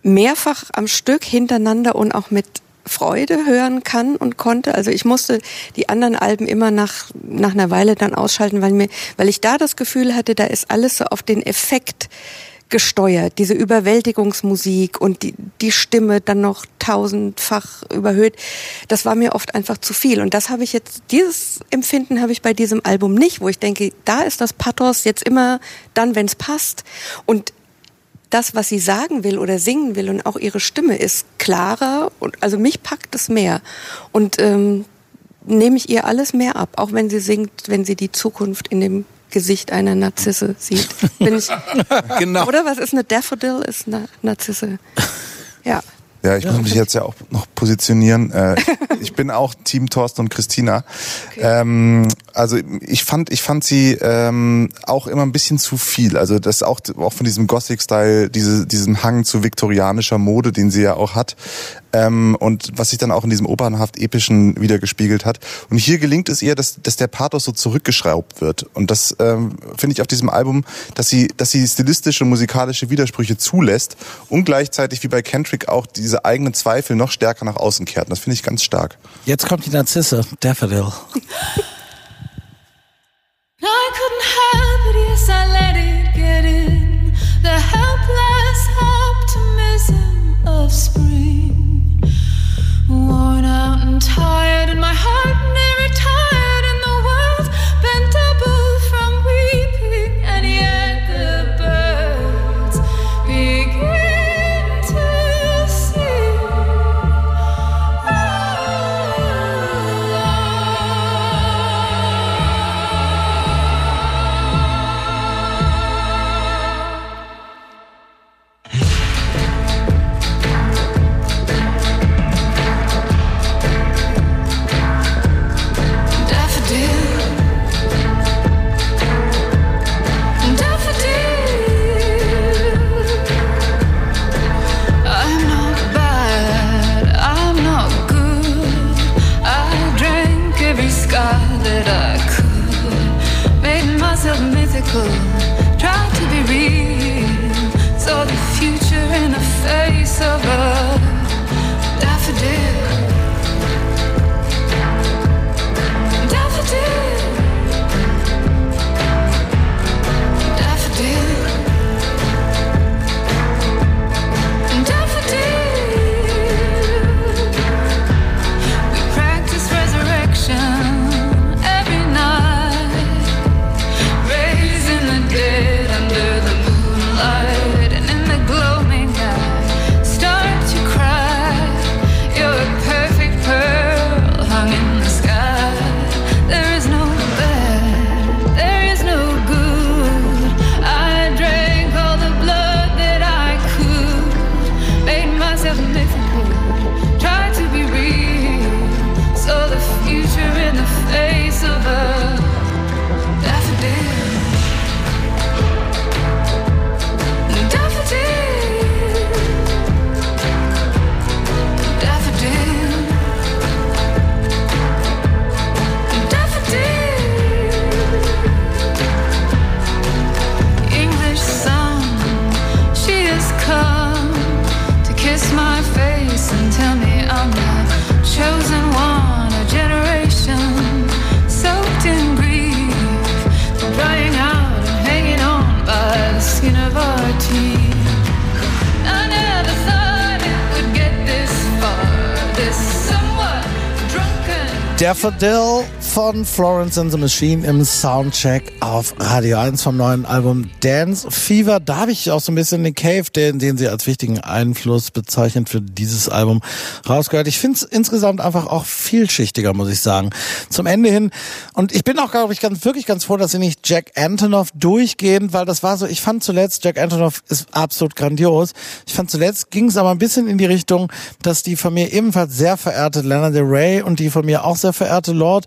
mehrfach am Stück hintereinander und auch mit Freude hören kann und konnte. Also ich musste die anderen Alben immer nach, nach einer Weile dann ausschalten, weil mir, weil ich da das Gefühl hatte, da ist alles so auf den Effekt gesteuert, diese Überwältigungsmusik und die, die Stimme dann noch tausendfach überhöht. Das war mir oft einfach zu viel. Und das habe ich jetzt, dieses Empfinden habe ich bei diesem Album nicht, wo ich denke, da ist das Pathos jetzt immer dann, wenn es passt. Und das, was sie sagen will oder singen will und auch ihre Stimme ist klarer und also mich packt es mehr und ähm, nehme ich ihr alles mehr ab, auch wenn sie singt, wenn sie die Zukunft in dem Gesicht einer Narzisse sieht. Bin ich, Genau. Oder was ist eine Daffodil? Ist eine Narzisse. Ja. Ja, ich muss mich jetzt ja auch noch positionieren. Äh, ich bin auch Team Thorsten und Christina. Ähm, also ich fand, ich fand sie ähm, auch immer ein bisschen zu viel. Also das auch, auch von diesem Gothic-Style, diese, diesem Hang zu viktorianischer Mode, den sie ja auch hat. Ähm, und was sich dann auch in diesem opernhaft epischen wiedergespiegelt hat. Und hier gelingt es ihr, dass, dass der Pathos so zurückgeschraubt wird. Und das ähm, finde ich auf diesem Album, dass sie, dass sie stilistische und musikalische Widersprüche zulässt und gleichzeitig wie bei Kendrick auch diese eigenen Zweifel noch stärker nach außen kehrt. Und das finde ich ganz stark. Jetzt kommt die Narzisse, Daffodil. I couldn't help it, yes, I let it get in. The helpless optimism of spring. Worn out and tired, and my heart never tired, mythical, tried to be real. Saw the future in the face of a Daffodil von Florence and the Machine im Soundcheck auf Radio 1 vom neuen Album Dance Fever. Da habe ich auch so ein bisschen Nick Cave, den, den sie als wichtigen Einfluss bezeichnet für dieses Album, rausgehört. Ich finde es insgesamt einfach auch vielschichtiger, muss ich sagen. Zum Ende hin. Und ich bin auch, glaube ich, ganz, wirklich ganz froh, dass sie nicht Jack Antonoff durchgehen, weil das war so, ich fand zuletzt, Jack Antonoff ist absolut grandios. Ich fand zuletzt ging es aber ein bisschen in die Richtung, dass die von mir ebenfalls sehr verehrte Lana Del Rey und die von mir auch sehr verehrte Lord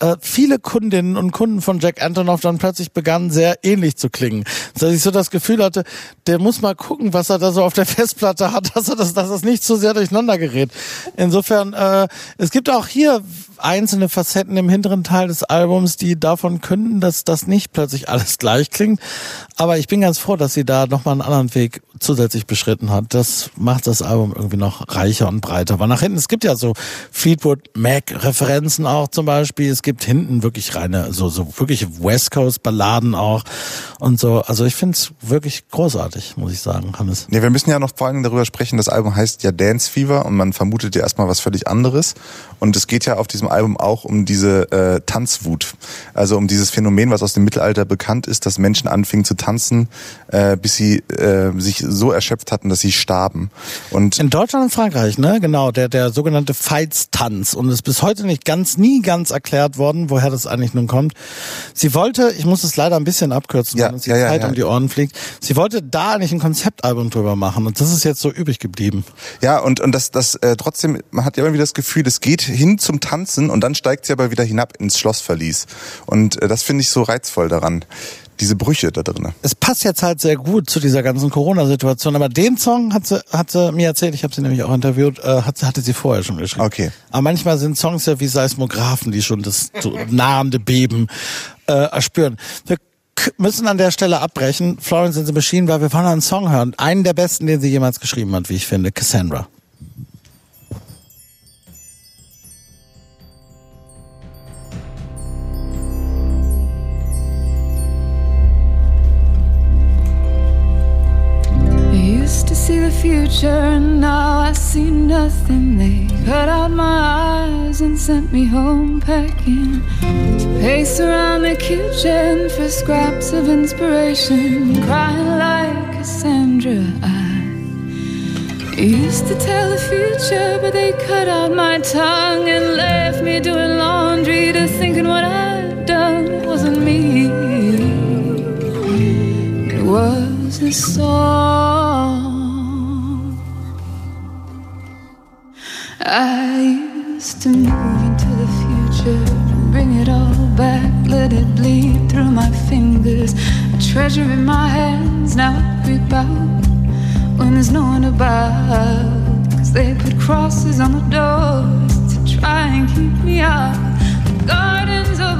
äh, viele Kundinnen und Kunden von Jack Antonoff dann plötzlich begannen sehr ähnlich zu klingen. Dass ich so das Gefühl hatte, der muss mal gucken, was er da so auf der Festplatte hat, dass er das, dass das nicht zu sehr durcheinander gerät. Insofern, äh, es gibt auch hier einzelne Facetten im hinteren Teil des Albums, die davon künden, dass das nicht plötzlich alles gleich klingt. Aber ich bin ganz froh, dass sie da nochmal einen anderen Weg zusätzlich beschritten hat. Das macht das Album irgendwie noch reicher und breiter. Aber nach hinten, es gibt ja so Fleetwood Mac-Referenzen auch zum Beispiel. Es gibt hinten wirklich reine, so, so wirklich West Coast-Balladen auch und so. Also ich finde es wirklich großartig, muss ich sagen, Hannes. Nee, wir müssen ja noch vor allem darüber sprechen, das Album heißt ja Dance Fever und man vermutet ja erstmal was völlig anderes. Und es geht ja auf diesem Album auch um diese äh, Tanzwut. Also um dieses Phänomen, was aus dem Mittelalter bekannt ist, dass Menschen anfingen zu tanzen, äh, bis sie äh, sich so erschöpft hatten, dass sie starben. Und In Deutschland und Frankreich, ne? Genau, der, der sogenannte Feitstanz. Und es ist bis heute nicht ganz, nie ganz erklärt worden, woher das eigentlich nun kommt. Sie wollte, ich muss es leider ein bisschen abkürzen, Ja, weil uns die ja, ja, Zeit ja. um die Ohren fliegt. Sie wollte da eigentlich ein Konzeptalbum drüber machen. Und das ist jetzt so übrig geblieben. Ja, und, und das, das äh, trotzdem, man hat ja immer wieder das Gefühl, es geht hin zum Tanzen und dann steigt sie aber wieder hinab ins Schlossverlies. Und äh, das finde ich so reizvoll daran. Diese Brüche da drin. Es passt jetzt halt sehr gut zu dieser ganzen Corona-Situation. Aber den Song hat sie, hat sie mir erzählt, ich habe sie nämlich auch interviewt, äh, hat, hatte sie vorher schon geschrieben. Okay. Aber manchmal sind Songs ja wie Seismographen, die schon das nahende Beben äh, erspüren. Wir müssen an der Stelle abbrechen, Florence and the Machine, weil wir wollen einen Song hören. Einen der besten, den sie jemals geschrieben hat, wie ich finde, Cassandra. Used to see the future and now I see nothing. They cut out my eyes and sent me home packing. To pace around the kitchen for scraps of inspiration. Crying like Cassandra. I used to tell the future, but they cut out my tongue and left me doing laundry to thinking what I'd done. Wasn't me. It was a song. I used to move into the future, bring it all back, let it bleed through my fingers. A treasure in my hands, now I creep out when there's no one about. Cause they put crosses on the doors to try and keep me out. The gardens of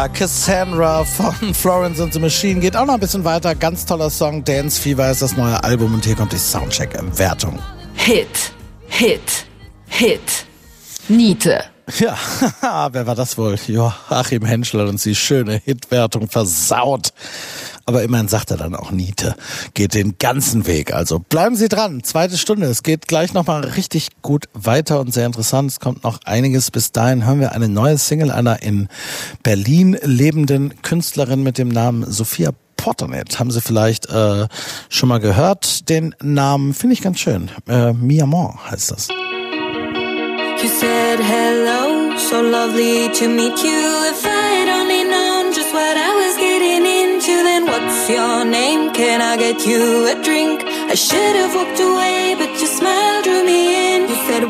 Ja, Cassandra von Florence and the Machine geht auch noch ein bisschen weiter. Ganz toller Song. Dance Fever ist das neue Album und hier kommt die Soundcheck-Wertung. Hit, Hit, Hit. Niete. Ja, wer war das wohl? Joachim Henschel hat uns die schöne Hitwertung versaut. Aber immerhin sagt er dann auch Niete. Geht den ganzen Weg. Also bleiben Sie dran. Zweite Stunde. Es geht gleich nochmal richtig gut weiter und sehr interessant. Es kommt noch einiges. Bis dahin hören wir eine neue Single einer in Berlin lebenden Künstlerin mit dem Namen Sophia Porternet. Haben Sie vielleicht äh, schon mal gehört? Den Namen finde ich ganz schön. Äh, Mi Amor heißt das. You said hello, so lovely to meet you. If I'd only known just what I what's your name? Can I get you a drink? I should have walked away, but your smile drew me in. You said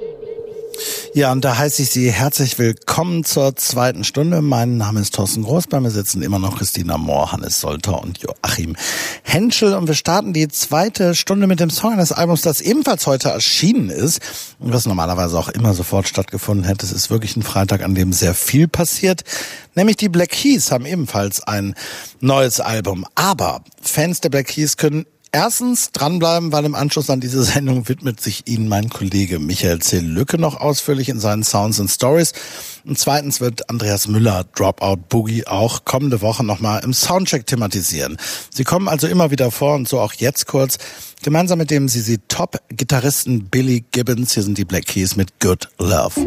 Ja, und da heiße ich Sie herzlich willkommen zur zweiten Stunde. Mein Name ist Thorsten Groß. Bei mir sitzen immer noch Christina Mohr, Hannes Solter und Joachim Henschel. Und wir starten die zweite Stunde mit dem Song eines Albums, das ebenfalls heute erschienen ist und was normalerweise auch immer sofort stattgefunden hätte. Es ist wirklich ein Freitag, an dem sehr viel passiert. Nämlich die Black Keys haben ebenfalls ein neues Album. Aber Fans der Black Keys können Erstens dranbleiben, weil im Anschluss an diese Sendung widmet sich Ihnen mein Kollege Michael C. Lücke noch ausführlich in seinen Sounds and Stories. Und zweitens wird Andreas Müller Dropout Boogie auch kommende Woche nochmal im Soundcheck thematisieren. Sie kommen also immer wieder vor und so auch jetzt kurz. Gemeinsam mit dem sie Top-Gitarristen Billy Gibbons, hier sind die Black Keys mit Good Love.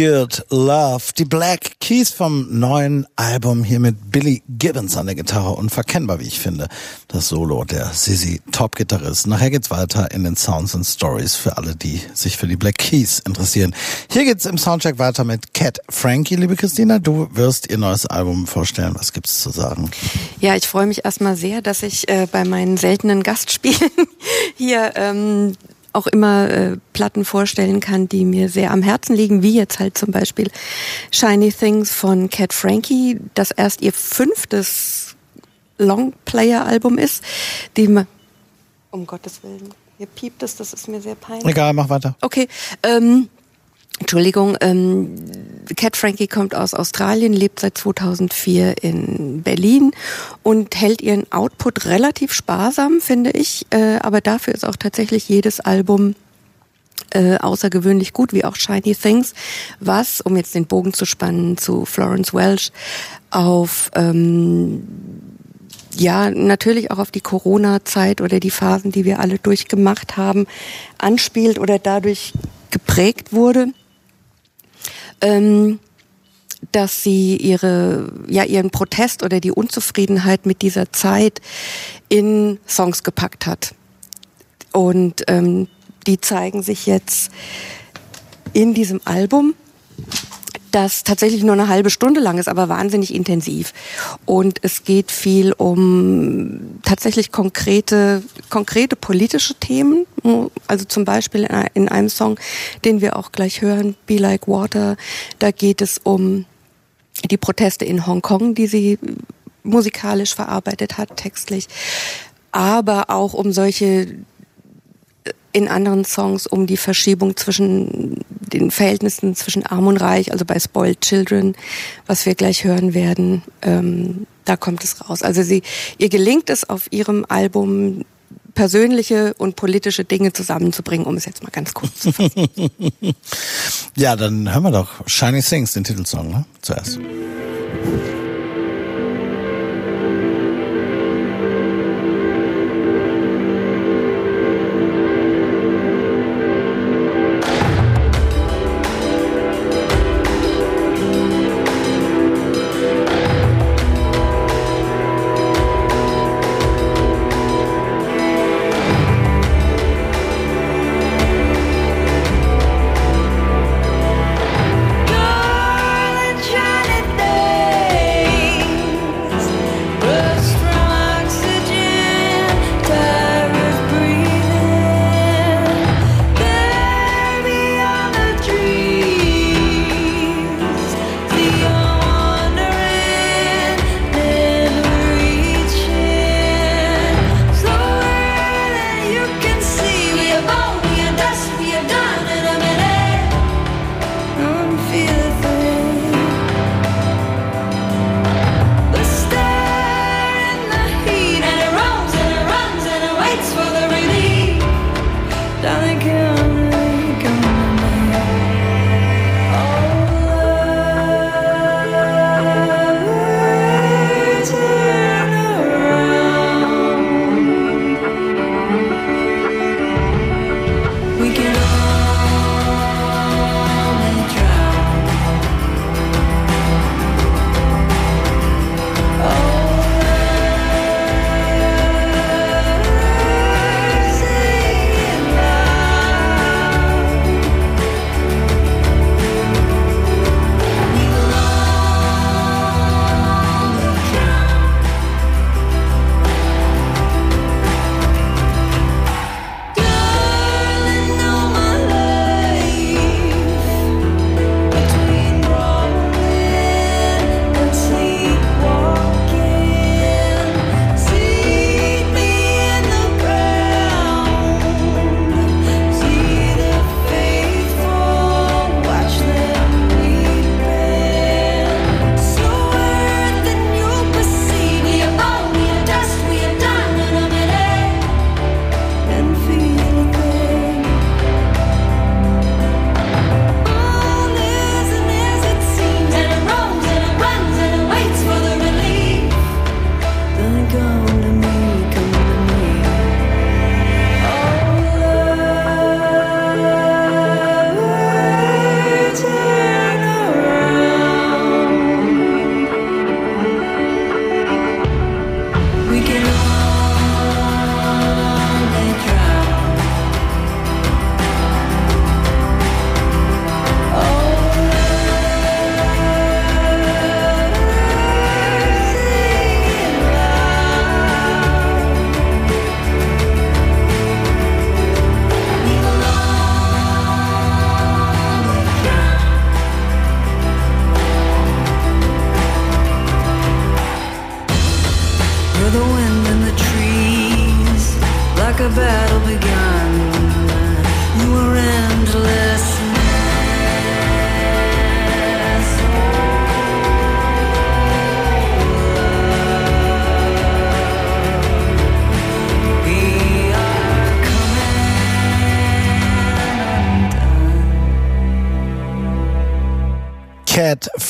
Good Love. Die Black Keys vom neuen Album hier mit Billy Gibbons an der Gitarre. Unverkennbar, wie ich finde. Das Solo der Sissy Top-Gitarrist. Nachher geht's weiter in den Sounds and Stories für alle, die sich für die Black Keys interessieren. Hier geht's im Soundcheck weiter mit Cat Frankie, liebe Christina. Du wirst ihr neues Album vorstellen. Was gibt's zu sagen? Ja, ich freue mich erstmal sehr, dass ich äh, bei meinen seltenen Gastspielen hier ähm, auch immer äh, Platten vorstellen kann, die mir sehr am Herzen liegen, wie jetzt halt zum Beispiel Shiny Things von Cat Frankie, das erst ihr fünftes Longplayer-Album ist, die ma- um Gottes Willen, hier piept es, das ist mir sehr peinlich. Egal, mach weiter. Okay, ähm, Entschuldigung, ähm, Cat Frankie kommt aus Australien, lebt seit 2004 in Berlin und hält ihren Output relativ sparsam, finde ich. Äh, aber dafür ist auch tatsächlich jedes Album äh, außergewöhnlich gut, wie auch Shiny Things, was, um jetzt den Bogen zu spannen zu Florence Welch, auf ähm, ja, natürlich auch auf die Corona-Zeit oder die Phasen, die wir alle durchgemacht haben, anspielt oder dadurch geprägt wurde, ähm, dass sie ihre, ja, ihren Protest oder die Unzufriedenheit mit dieser Zeit in Songs gepackt hat. Und ähm, die zeigen sich jetzt in diesem Album das tatsächlich nur eine halbe Stunde lang ist, aber wahnsinnig intensiv. Und es geht viel um tatsächlich konkrete, konkrete politische Themen. Also zum Beispiel in einem Song, den wir auch gleich hören, Be Like Water, da geht es um die Proteste in Hongkong, die sie musikalisch verarbeitet hat, textlich. Aber auch um solche in anderen Songs um die Verschiebung zwischen den Verhältnissen zwischen Arm und Reich, also bei Spoiled Children, was wir gleich hören werden, ähm, da kommt es raus. Also sie, ihr gelingt es auf ihrem Album persönliche und politische Dinge zusammenzubringen, um es jetzt mal ganz kurz zu fassen. ja, dann hören wir doch Shiny Things, den Titelsong, ne? Zuerst.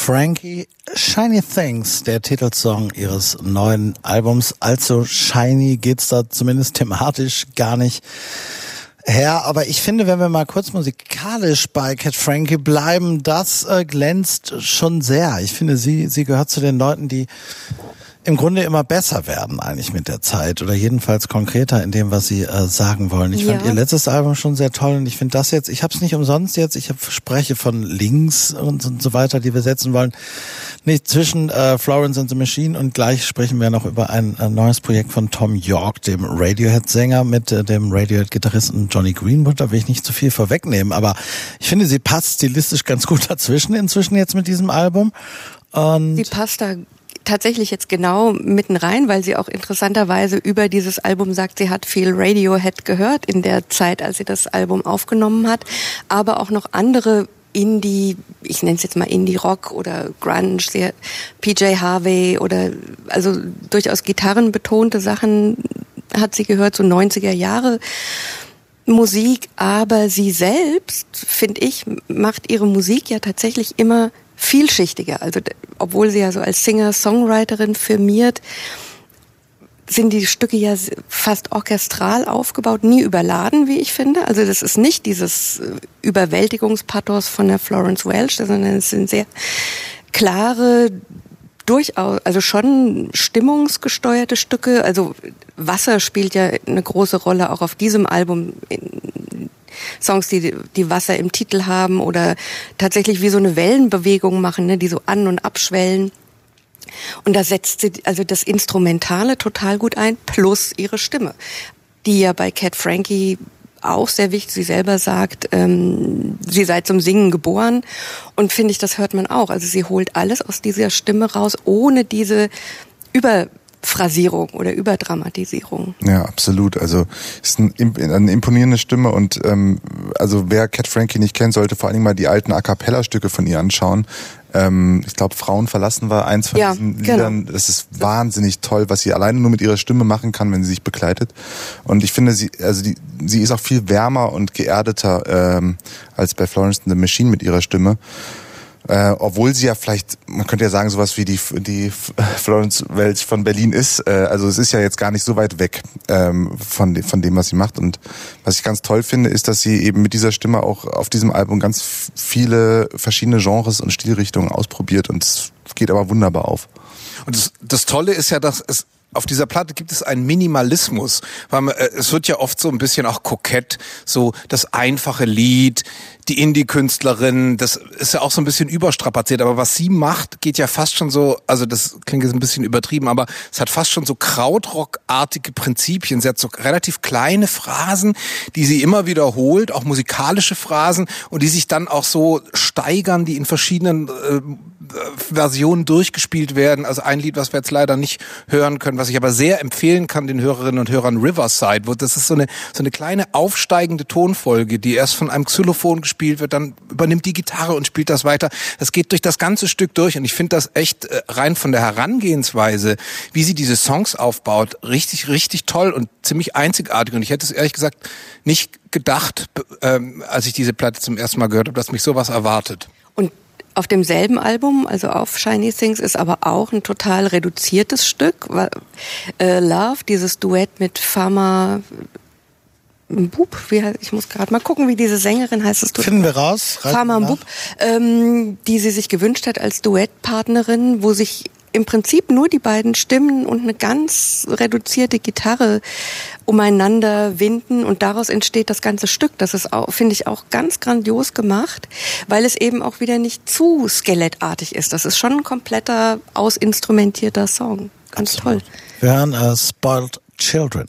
Frankie, Shiny Things, der Titelsong ihres neuen Albums. Also shiny geht's da zumindest thematisch gar nicht her. Aber ich finde, wenn wir mal kurz musikalisch bei Cat Frankie bleiben, das äh, glänzt schon sehr. Ich finde, sie, sie gehört zu den Leuten, die im Grunde immer besser werden eigentlich mit der Zeit oder jedenfalls konkreter in dem, was sie äh, sagen wollen. Ich fand Ja. ihr letztes Album schon sehr toll und ich finde das jetzt, ich habe es nicht umsonst jetzt, ich hab, spreche von Links und, und so weiter, die wir setzen wollen, nicht zwischen äh, Florence and the Machine und gleich sprechen wir noch über ein, äh, neues Projekt von Tom York, dem Radiohead-Sänger mit äh, dem Radiohead-Gitarristen Johnny Greenwood. Da will ich nicht zu viel vorwegnehmen, aber ich finde, sie passt stilistisch ganz gut dazwischen inzwischen jetzt mit diesem Album. Und Sie passt da tatsächlich jetzt genau mitten rein, weil sie auch interessanterweise über dieses Album sagt, sie hat viel Radiohead gehört in der Zeit, als sie das Album aufgenommen hat, aber auch noch andere Indie, ich nenne es jetzt mal Indie-Rock oder Grunge, sehr PJ Harvey oder also durchaus gitarrenbetonte Sachen hat sie gehört, so 90er Jahre. Musik, aber sie selbst, finde ich, macht ihre Musik ja tatsächlich immer vielschichtiger. Also obwohl sie ja so als Singer-Songwriterin firmiert, sind die Stücke ja fast orchestral aufgebaut, nie überladen, wie ich finde. Also das ist nicht dieses äh, Überwältigungspathos von der Florence Welch, sondern es sind sehr klare, durchaus, also schon stimmungsgesteuerte Stücke. Also Wasser spielt ja eine große Rolle auch auf diesem Album. In Songs, die die Wasser im Titel haben oder tatsächlich wie so eine Wellenbewegung machen, ne, die so an und abschwellen. Und da setzt sie also das Instrumentale total gut ein, plus ihre Stimme, die ja bei Cat Frankie auch sehr wichtig. Sie selber sagt, ähm, sie sei zum Singen geboren. Und finde ich, das hört man auch. Also sie holt alles aus dieser Stimme raus, ohne diese Überphrasierung oder Überdramatisierung. Ja, absolut. Also ist ein, eine imponierende Stimme und ähm, also wer Cat Frankie nicht kennt, sollte vor allen Dingen mal die alten A cappella Stücke von ihr anschauen. Ähm, ich glaube, Frauen verlassen war eins von Ja, diesen genau. Liedern. Das ist wahnsinnig toll, was sie alleine nur mit ihrer Stimme machen kann, wenn sie sich begleitet. Und ich finde, sie, also die, sie ist auch viel wärmer und geerdeter ähm, als bei Florence and the Machine mit ihrer Stimme. Äh, obwohl sie ja vielleicht, man könnte ja sagen, sowas wie die, die Florence Welch von Berlin ist. Äh, also es ist ja jetzt gar nicht so weit weg ähm, von, de, von dem, was sie macht. Und was ich ganz toll finde, ist, dass sie eben mit dieser Stimme auch auf diesem Album ganz viele verschiedene Genres und Stilrichtungen ausprobiert. Und es geht aber wunderbar auf. Und das, das Tolle ist ja, dass es auf dieser Platte gibt es einen Minimalismus, weil man, äh, es wird ja oft so ein bisschen auch kokett, so das einfache Lied, die Indie-Künstlerin, das ist ja auch so ein bisschen überstrapaziert, aber was sie macht, geht ja fast schon so, also das klingt jetzt ein bisschen übertrieben, aber es hat fast schon so Krautrock-artige Prinzipien. Sie hat so relativ kleine Phrasen, die sie immer wiederholt, auch musikalische Phrasen und die sich dann auch so steigern, die in verschiedenen äh, Versionen durchgespielt werden. Also ein Lied, was wir jetzt leider nicht hören können, was ich aber sehr empfehlen kann den Hörerinnen und Hörern Riverside, wo das ist so eine so eine kleine aufsteigende Tonfolge, die erst von einem Xylophon gespielt wird, dann übernimmt die Gitarre und spielt das weiter. Das geht durch das ganze Stück durch und ich finde das echt äh, rein von der Herangehensweise, wie sie diese Songs aufbaut, richtig richtig toll und ziemlich einzigartig und ich hätte es ehrlich gesagt nicht gedacht, ähm, als ich diese Platte zum ersten Mal gehört habe, dass mich sowas erwartet. Und auf demselben Album, also auf Shiny Things, ist aber auch ein total reduziertes Stück. Äh, Love, dieses Duett mit Fama Bub, wie, ich muss gerade mal gucken, wie diese Sängerin heißt. Tut- Finden wir raus. Wir nach. Bub, ähm, die sie sich gewünscht hat als Duettpartnerin, wo sich im Prinzip nur die beiden Stimmen und eine ganz reduzierte Gitarre umeinander winden und daraus entsteht das ganze Stück. Das ist auch, finde ich, auch ganz grandios gemacht, weil es eben auch wieder nicht zu skelettartig ist. Das ist schon ein kompletter, ausinstrumentierter Song. Ganz toll. Wir hören äh, Spoiled Children.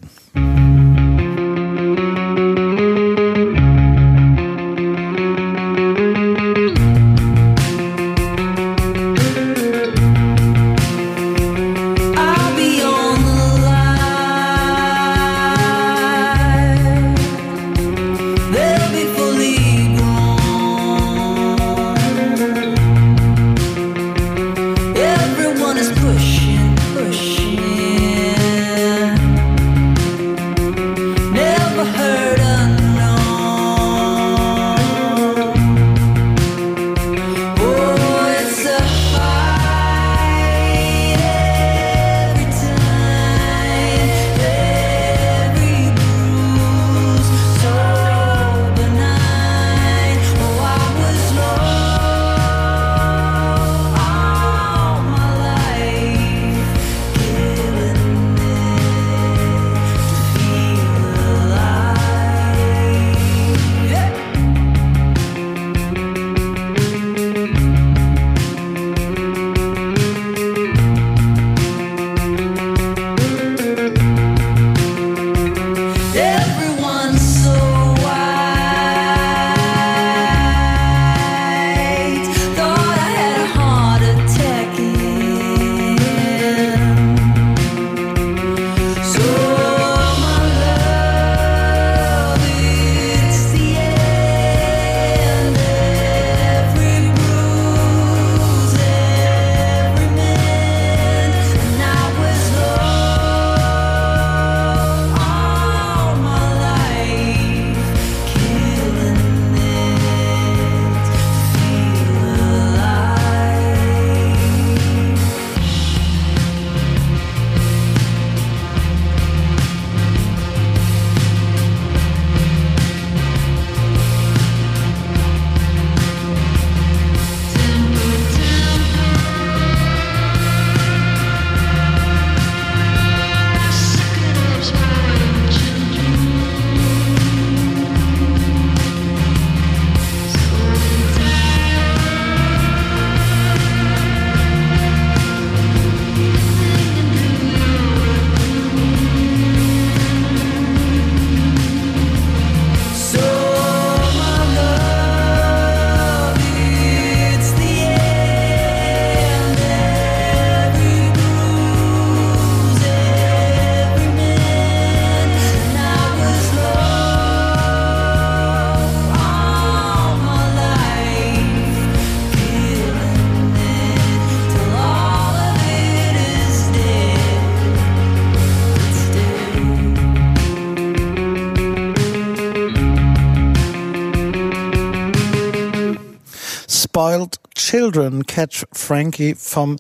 Spoiled Children, Catch Frankie vom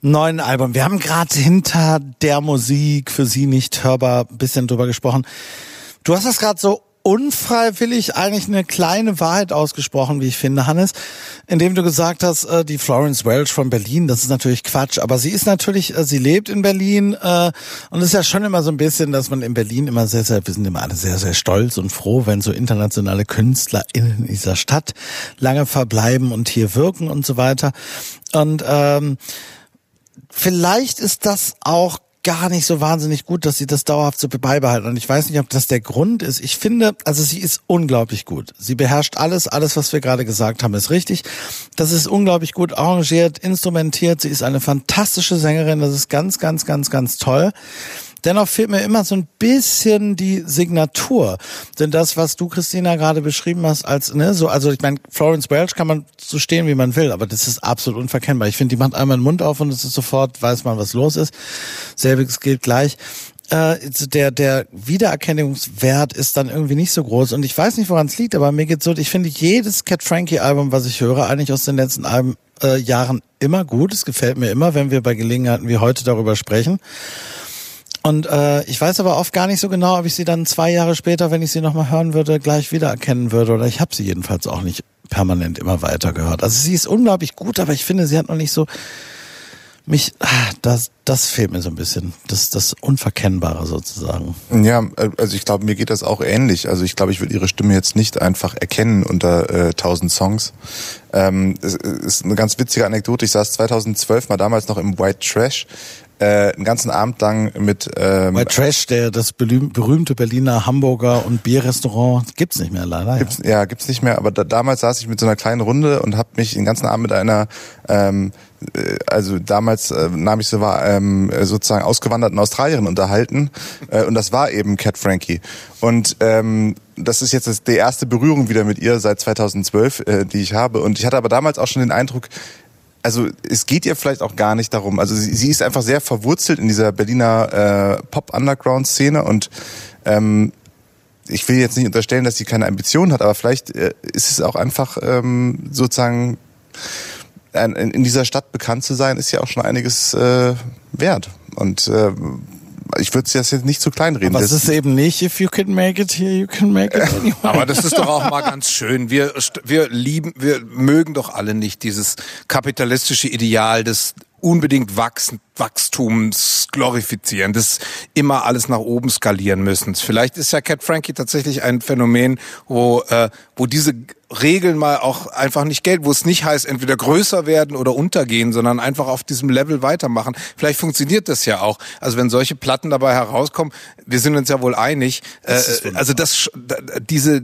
neuen Album. Wir haben gerade hinter der Musik für Sie nicht hörbar ein bisschen drüber gesprochen. Du hast das gerade so unfreiwillig eigentlich eine kleine Wahrheit ausgesprochen, wie ich finde, Hannes, indem du gesagt hast, äh, die Florence Welch von Berlin, das ist natürlich Quatsch, aber sie ist natürlich, äh, sie lebt in Berlin äh, und es ist ja schon immer so ein bisschen, dass man in Berlin immer sehr, sehr, wir sind immer alle sehr, sehr stolz und froh, wenn so internationale Künstler in dieser Stadt lange verbleiben und hier wirken und so weiter. Und ähm, vielleicht ist das auch gar nicht so wahnsinnig gut, dass sie das dauerhaft so beibehalten. Und ich weiß nicht, ob das der Grund ist. Ich finde, also sie ist unglaublich gut. Sie beherrscht alles, alles, was wir gerade gesagt haben, ist richtig. Das ist unglaublich gut arrangiert, instrumentiert. Sie ist eine fantastische Sängerin. Das ist ganz, ganz, ganz, ganz toll. Dennoch fehlt mir immer so ein bisschen die Signatur. Denn das, was du, Christina, gerade beschrieben hast, als, ne, so, also ich meine, Florence Welch kann man so stehen, wie man will, aber das ist absolut unverkennbar. Ich finde, die macht einmal den Mund auf und es ist sofort, weiß man, was los ist. Selbiges gilt gleich. Äh, der, der Wiedererkennungswert ist dann irgendwie nicht so groß. Und ich weiß nicht, woran es liegt, aber mir geht's so, ich finde jedes Cat Frankie Album, was ich höre, eigentlich aus den letzten Alben, äh, Jahren immer gut. Es gefällt mir immer, wenn wir bei Gelegenheiten wie heute darüber sprechen. Und äh, ich weiß aber oft gar nicht so genau, ob ich sie dann zwei Jahre später, wenn ich sie nochmal hören würde, gleich wiedererkennen würde. Oder ich habe sie jedenfalls auch nicht permanent immer weiter gehört. Also sie ist unglaublich gut, aber ich finde, sie hat noch nicht so mich, ah, das, das fehlt mir so ein bisschen. Das, das Unverkennbare sozusagen. Ja, äh, also ich glaube, mir geht das auch ähnlich. Also ich glaube, ich würde ihre Stimme jetzt nicht einfach erkennen unter äh, 1000 Songs. Ähm, es ist eine ganz witzige Anekdote. Ich saß 2012 mal damals noch im White Trash äh, einen ganzen Abend lang mit ähm, Bei Trash, der das berühm- berühmte Berliner Hamburger und Bierrestaurant gibt's nicht mehr leider. Gibt's, ja, gibt's nicht mehr, aber da, damals saß ich mit so einer kleinen Runde und habe mich den ganzen Abend mit einer, ähm, äh, also damals äh, nahm ich so war, ähm, sozusagen ausgewanderten Australierin unterhalten äh, und das war eben Cat Frankie. Und ähm, das ist jetzt die erste Berührung wieder mit ihr seit 2012, äh, die ich habe. Und ich hatte aber damals auch schon den Eindruck, also es geht ihr vielleicht auch gar nicht darum. Also sie, sie ist einfach sehr verwurzelt in dieser Berliner äh, Pop-Underground-Szene und ähm, ich will jetzt nicht unterstellen, dass sie keine Ambitionen hat, aber vielleicht äh, ist es auch einfach ähm, sozusagen in in dieser Stadt bekannt zu sein, ist ja auch schon einiges äh, wert. Und äh, ich würde das jetzt nicht zu klein reden. Aber es ist eben nicht, if you can make it here, you can make it anywhere. Aber das ist doch auch mal ganz schön. Wir, wir lieben, wir mögen doch alle nicht dieses kapitalistische Ideal des unbedingt Wachsen, Wachstums glorifizieren, das immer alles nach oben skalieren müssen. Vielleicht ist ja Cat Frankie tatsächlich ein Phänomen, wo, äh, wo diese Regeln mal auch einfach nicht gelten, wo es nicht heißt, entweder größer werden oder untergehen, sondern einfach auf diesem Level weitermachen. Vielleicht funktioniert das ja auch. Also wenn solche Platten dabei herauskommen, wir sind uns ja wohl einig, äh, also das, sch- d- diese,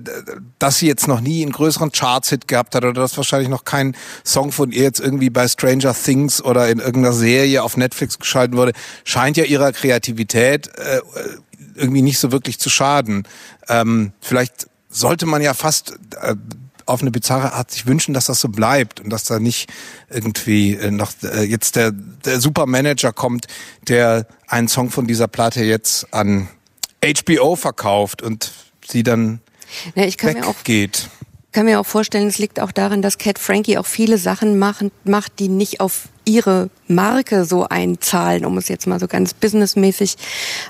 dass sie jetzt noch nie einen größeren Charts-Hit gehabt hat oder dass wahrscheinlich noch kein Song von ihr jetzt irgendwie bei Stranger Things oder in irgendeiner Serie auf Netflix geschalten wurde, scheint ja ihrer Kreativität äh, irgendwie nicht so wirklich zu schaden. Ähm, vielleicht sollte man ja fast äh, auf eine bizarre Art sich wünschen, dass das so bleibt und dass da nicht irgendwie äh, noch äh, jetzt der, der Supermanager kommt, der einen Song von dieser Platte jetzt an HBO verkauft und sie dann Ja, ich kann mir auch weggeht. Kann mir auch vorstellen, es liegt auch daran, dass Cat Frankie auch viele Sachen machen, macht, die nicht auf ihre Marke so einzahlen, um es jetzt mal so ganz businessmäßig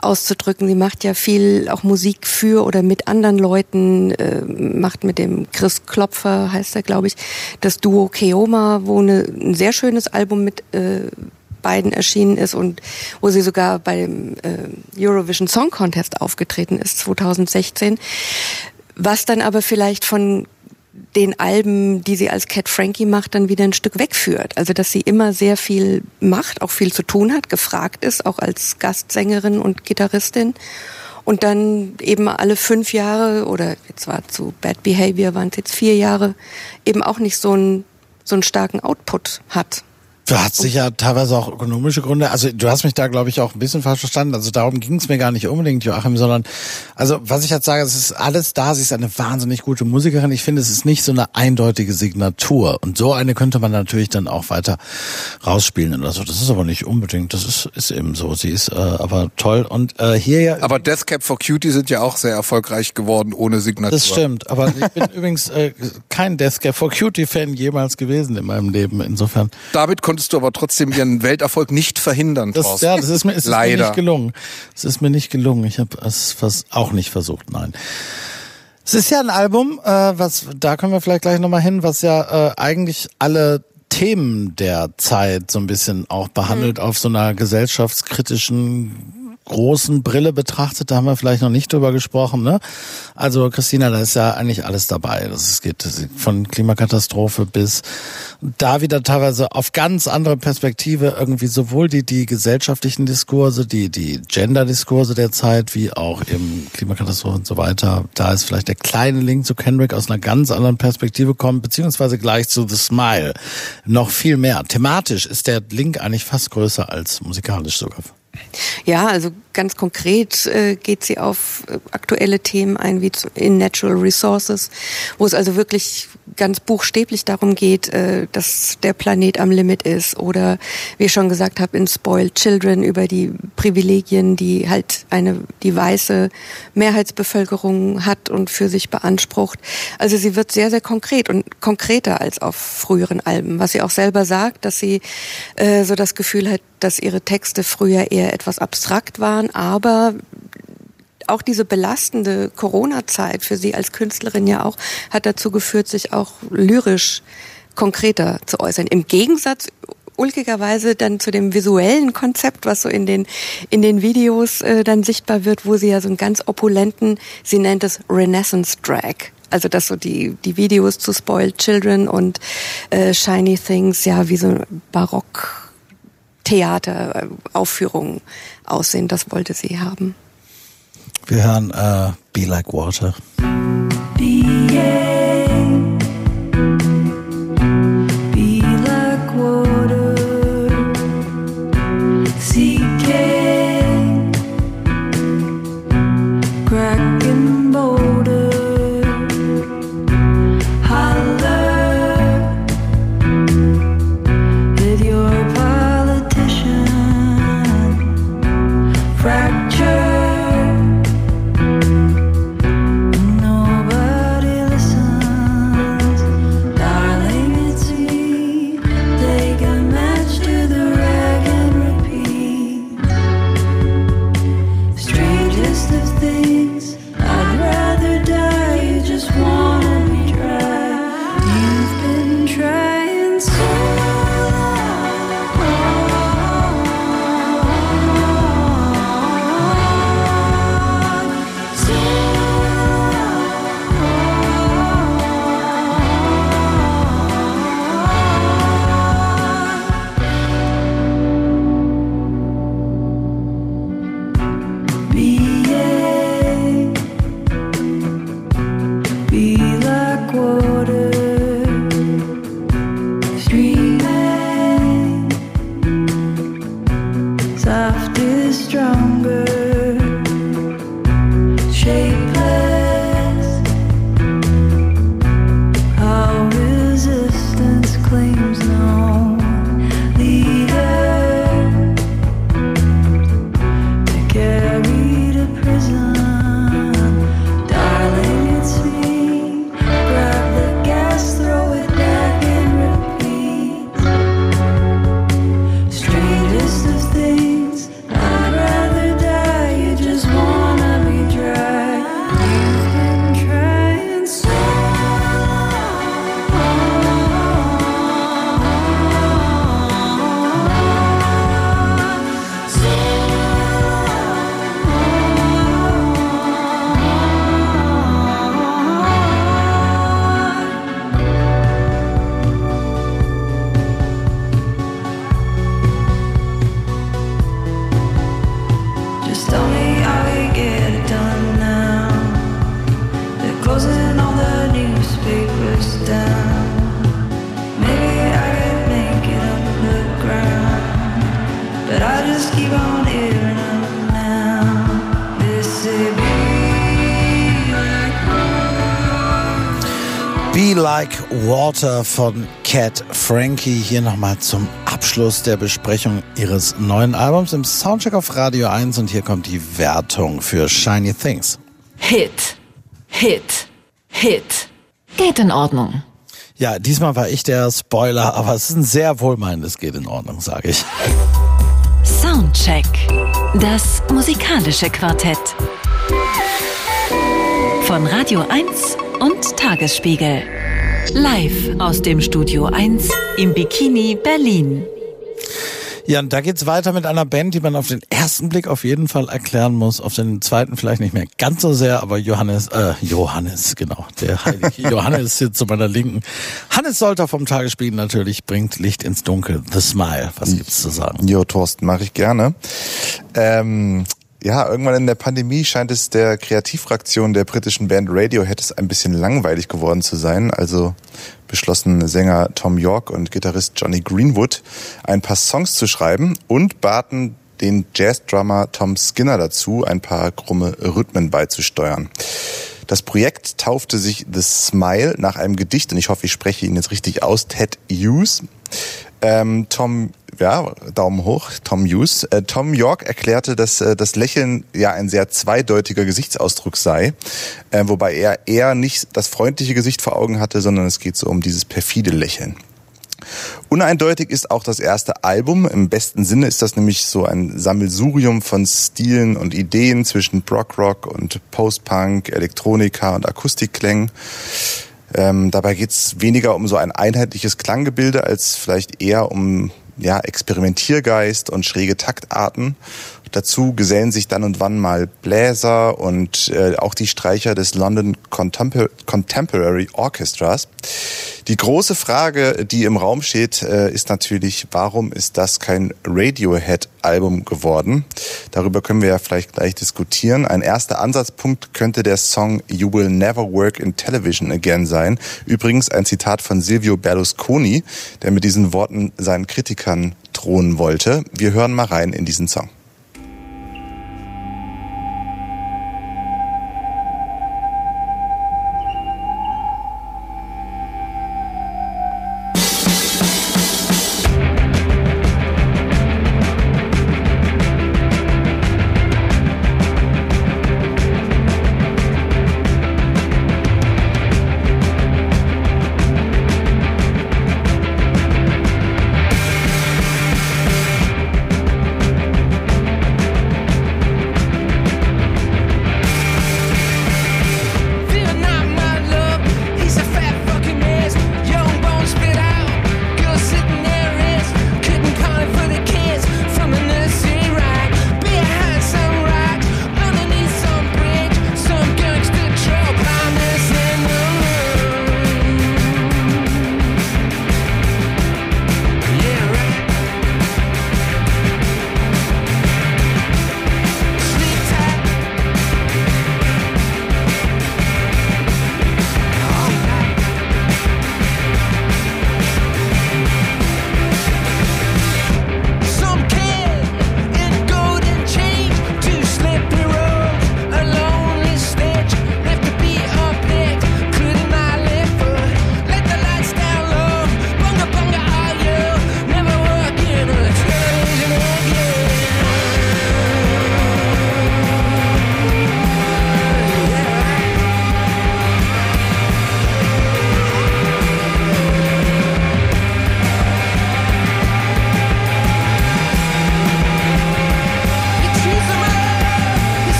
auszudrücken. Sie macht ja viel auch Musik für oder mit anderen Leuten, äh, macht mit dem Chris Klopfer, heißt er, glaube ich, das Duo Keoma, wo eine, ein sehr schönes Album mit äh, beiden erschienen ist und wo sie sogar bei dem äh, Eurovision Song Contest aufgetreten ist 2016. Was dann aber vielleicht von den Alben, die sie als Cat Frankie macht, dann wieder ein Stück wegführt. Also dass sie immer sehr viel macht, auch viel zu tun hat, gefragt ist, auch als Gastsängerin und Gitarristin. Und dann eben alle fünf Jahre oder jetzt war zu Bad Behavior waren es jetzt vier Jahre, eben auch nicht so einen, so einen starken Output hat. Du hast sicher teilweise auch ökonomische Gründe. Also du hast mich da, glaube ich, auch ein bisschen falsch verstanden. Also darum ging es mir gar nicht unbedingt, Joachim, sondern also was ich jetzt sage, es ist alles da. Sie ist eine wahnsinnig gute Musikerin. Ich finde, es ist nicht so eine eindeutige Signatur. Und so eine könnte man natürlich dann auch weiter rausspielen oder so. Das ist aber nicht unbedingt. Das ist, ist eben so. Sie ist äh, aber toll. Und äh, hier ja. Aber Death Cab for Cutie sind ja auch sehr erfolgreich geworden ohne Signatur. Das stimmt, aber ich bin übrigens äh, kein Death Cab for Cutie Fan jemals gewesen in meinem Leben. Insofern. Damit konntest du aber trotzdem ihren Welterfolg nicht verhindern, Das, ja, das ist mir, es ist mir Leider. nicht gelungen. Es ist mir nicht gelungen. Ich habe es fast auch nicht versucht, nein. Es ist ja ein Album, äh, was da können wir vielleicht gleich nochmal hin, was ja äh, eigentlich alle Themen der Zeit so ein bisschen auch behandelt auf so einer gesellschaftskritischen großen Brille betrachtet, da haben wir vielleicht noch nicht drüber gesprochen, ne? Also Christina, da ist ja eigentlich alles dabei. Das geht von Klimakatastrophe bis da wieder teilweise auf ganz andere Perspektive irgendwie sowohl die die gesellschaftlichen Diskurse, die die Gender-Diskurse der Zeit, wie auch im Klimakatastrophe und so weiter. Da ist vielleicht der kleine Link zu Kendrick aus einer ganz anderen Perspektive kommen, beziehungsweise gleich zu The Smile. Noch viel mehr. Thematisch ist der Link eigentlich fast größer als musikalisch sogar. Ja, also ganz konkret äh, geht sie auf äh, aktuelle Themen ein, wie zu- in Natural Resources, wo es also wirklich ganz buchstäblich darum geht, äh, dass der Planet am Limit ist. Oder wie ich schon gesagt habe, in Spoiled Children über die Privilegien, die halt eine die weiße Mehrheitsbevölkerung hat und für sich beansprucht. Also sie wird sehr, sehr konkret und konkreter als auf früheren Alben, was sie auch selber sagt, dass sie äh, so das Gefühl hat, dass ihre Texte früher eher etwas abstrakt waren, aber auch diese belastende Corona-Zeit für sie als Künstlerin ja auch hat dazu geführt, sich auch lyrisch konkreter zu äußern. Im Gegensatz ulkigerweise dann zu dem visuellen Konzept, was so in den in den Videos äh, dann sichtbar wird, wo sie ja so einen ganz opulenten, sie nennt es Renaissance Drag. Also dass so die die Videos zu Spoiled Children und äh, Shiny Things ja wie so Barock Theateraufführungen aussehen. Das wollte sie haben. Wir hören äh, Be Like Water. Be Water von Cat Frankie hier nochmal zum Abschluss der Besprechung ihres neuen Albums im Soundcheck auf Radio 1 und hier kommt die Wertung für Shiny Things. Hit, Hit, Hit. Geht in Ordnung. Ja, diesmal war ich der Spoiler, aber es ist ein sehr wohlmeinendes geht in Ordnung, sage ich. Soundcheck. Das musikalische Quartett. Von Radio 1 und Tagesspiegel. Live aus dem Studio 1 im Bikini Berlin. Ja, und da geht's weiter mit einer Band, die man auf den ersten Blick auf jeden Fall erklären muss, auf den zweiten vielleicht nicht mehr ganz so sehr, aber Johannes, äh, Johannes, genau, der heilige Johannes sitzt zu meiner Linken. Hannes Solter vom Tagesspiegel natürlich bringt Licht ins Dunkel. The Smile, was gibt's zu sagen? Jo, Thorsten, mache ich gerne. Ähm, ja, irgendwann in der Pandemie scheint es der Kreativfraktion der britischen Band Radiohead es ein bisschen langweilig geworden zu sein. Also beschlossen Sänger Tom York und Gitarrist Johnny Greenwood ein paar Songs zu schreiben und baten den Jazzdrummer Tom Skinner dazu, ein paar krumme Rhythmen beizusteuern. Das Projekt taufte sich The Smile nach einem Gedicht, und ich hoffe, ich spreche ihn jetzt richtig aus, Ted Hughes. Ähm, Tom, ja, Daumen hoch, Tom Hughes. Äh, Tom York erklärte, dass äh, das Lächeln ja ein sehr zweideutiger Gesichtsausdruck sei, äh, wobei er eher nicht das freundliche Gesicht vor Augen hatte, sondern es geht so um dieses perfide Lächeln. Uneindeutig ist auch das erste Album. Im besten Sinne ist das nämlich so ein Sammelsurium von Stilen und Ideen zwischen Brockrock und Post-Punk, Elektronika und Akustikklängen. Ähm, dabei geht's weniger um so ein einheitliches Klanggebilde als vielleicht eher um ja, Experimentiergeist und schräge Taktarten. Dazu gesellen sich dann und wann mal Bläser und äh, auch die Streicher des London Contempor Contemporary Orchestras. Die große Frage, die im Raum steht, äh, ist natürlich, warum ist das kein Radiohead-Album geworden? Darüber können wir ja vielleicht gleich diskutieren. Ein erster Ansatzpunkt könnte der Song You Will Never Work in Television Again sein. Übrigens ein Zitat von Silvio Berlusconi, der mit diesen Worten seinen Kritikern drohen wollte. Wir hören mal rein in diesen Song.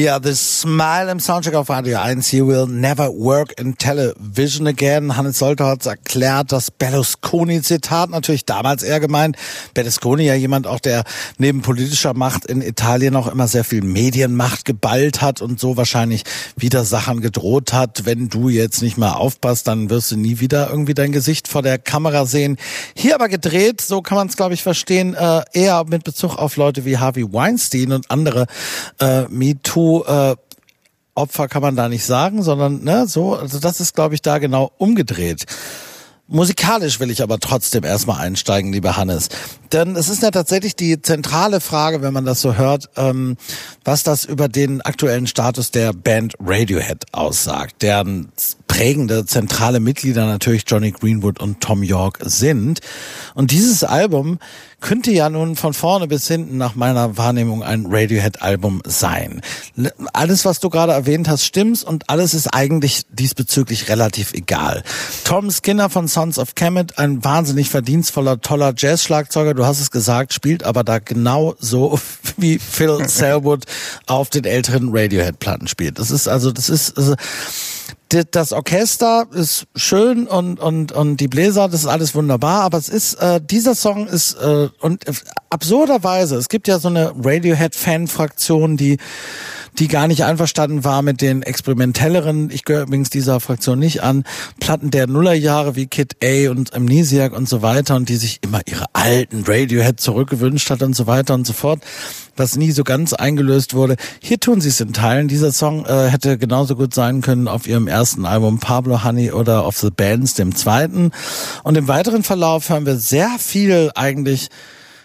Ja, The Smile im Soundcheck auf Radio 1. You will never work in television again. Hannes Solter hat erklärt, das Berlusconi-Zitat natürlich damals eher gemeint. Berlusconi ja jemand auch, der neben politischer Macht in Italien auch immer sehr viel Medienmacht geballt hat und so wahrscheinlich wieder Sachen gedroht hat. Wenn du jetzt nicht mal aufpasst, dann wirst du nie wieder irgendwie dein Gesicht vor der Kamera sehen. Hier aber gedreht, so kann man es glaube ich verstehen, äh, eher mit Bezug auf Leute wie Harvey Weinstein und andere äh, MeToo äh, Opfer kann man da nicht sagen, sondern ne, so, also das ist, glaube ich, da genau umgedreht. Musikalisch will ich aber trotzdem erstmal einsteigen, lieber Hannes. Denn es ist ja tatsächlich die zentrale Frage, wenn man das so hört, ähm, was das über den aktuellen Status der Band Radiohead aussagt, deren prägende zentrale Mitglieder natürlich Johnny Greenwood und Tom York sind. Und dieses Album könnte ja nun von vorne bis hinten nach meiner Wahrnehmung ein Radiohead-Album sein. Alles, was du gerade erwähnt hast, stimmt und alles ist eigentlich diesbezüglich relativ egal. Tom Skinner von Sons of Kemet, ein wahnsinnig verdienstvoller, toller Jazz-Schlagzeuger, du hast es gesagt, spielt aber da genau so, wie Phil Selwood auf den älteren Radiohead-Platten spielt. Das ist also, das ist, also, das Orchester ist schön und und und die Bläser, das ist alles wunderbar, aber es ist äh, dieser Song ist äh, und äh, absurderweise, es gibt ja so eine Radiohead Fan Fraktion, die die gar nicht einverstanden war mit den experimentelleren, ich gehöre übrigens dieser Fraktion nicht an, Platten der Nullerjahre wie Kid A und Amnesiac und so weiter und die sich immer ihre alten Radiohead zurückgewünscht hat und so weiter und so fort, was nie so ganz eingelöst wurde. Hier tun sie es in Teilen. Dieser Song äh, hätte genauso gut sein können auf ihrem ersten Album Pablo Honey oder auf The Bands, dem zweiten. Und im weiteren Verlauf hören wir sehr viel eigentlich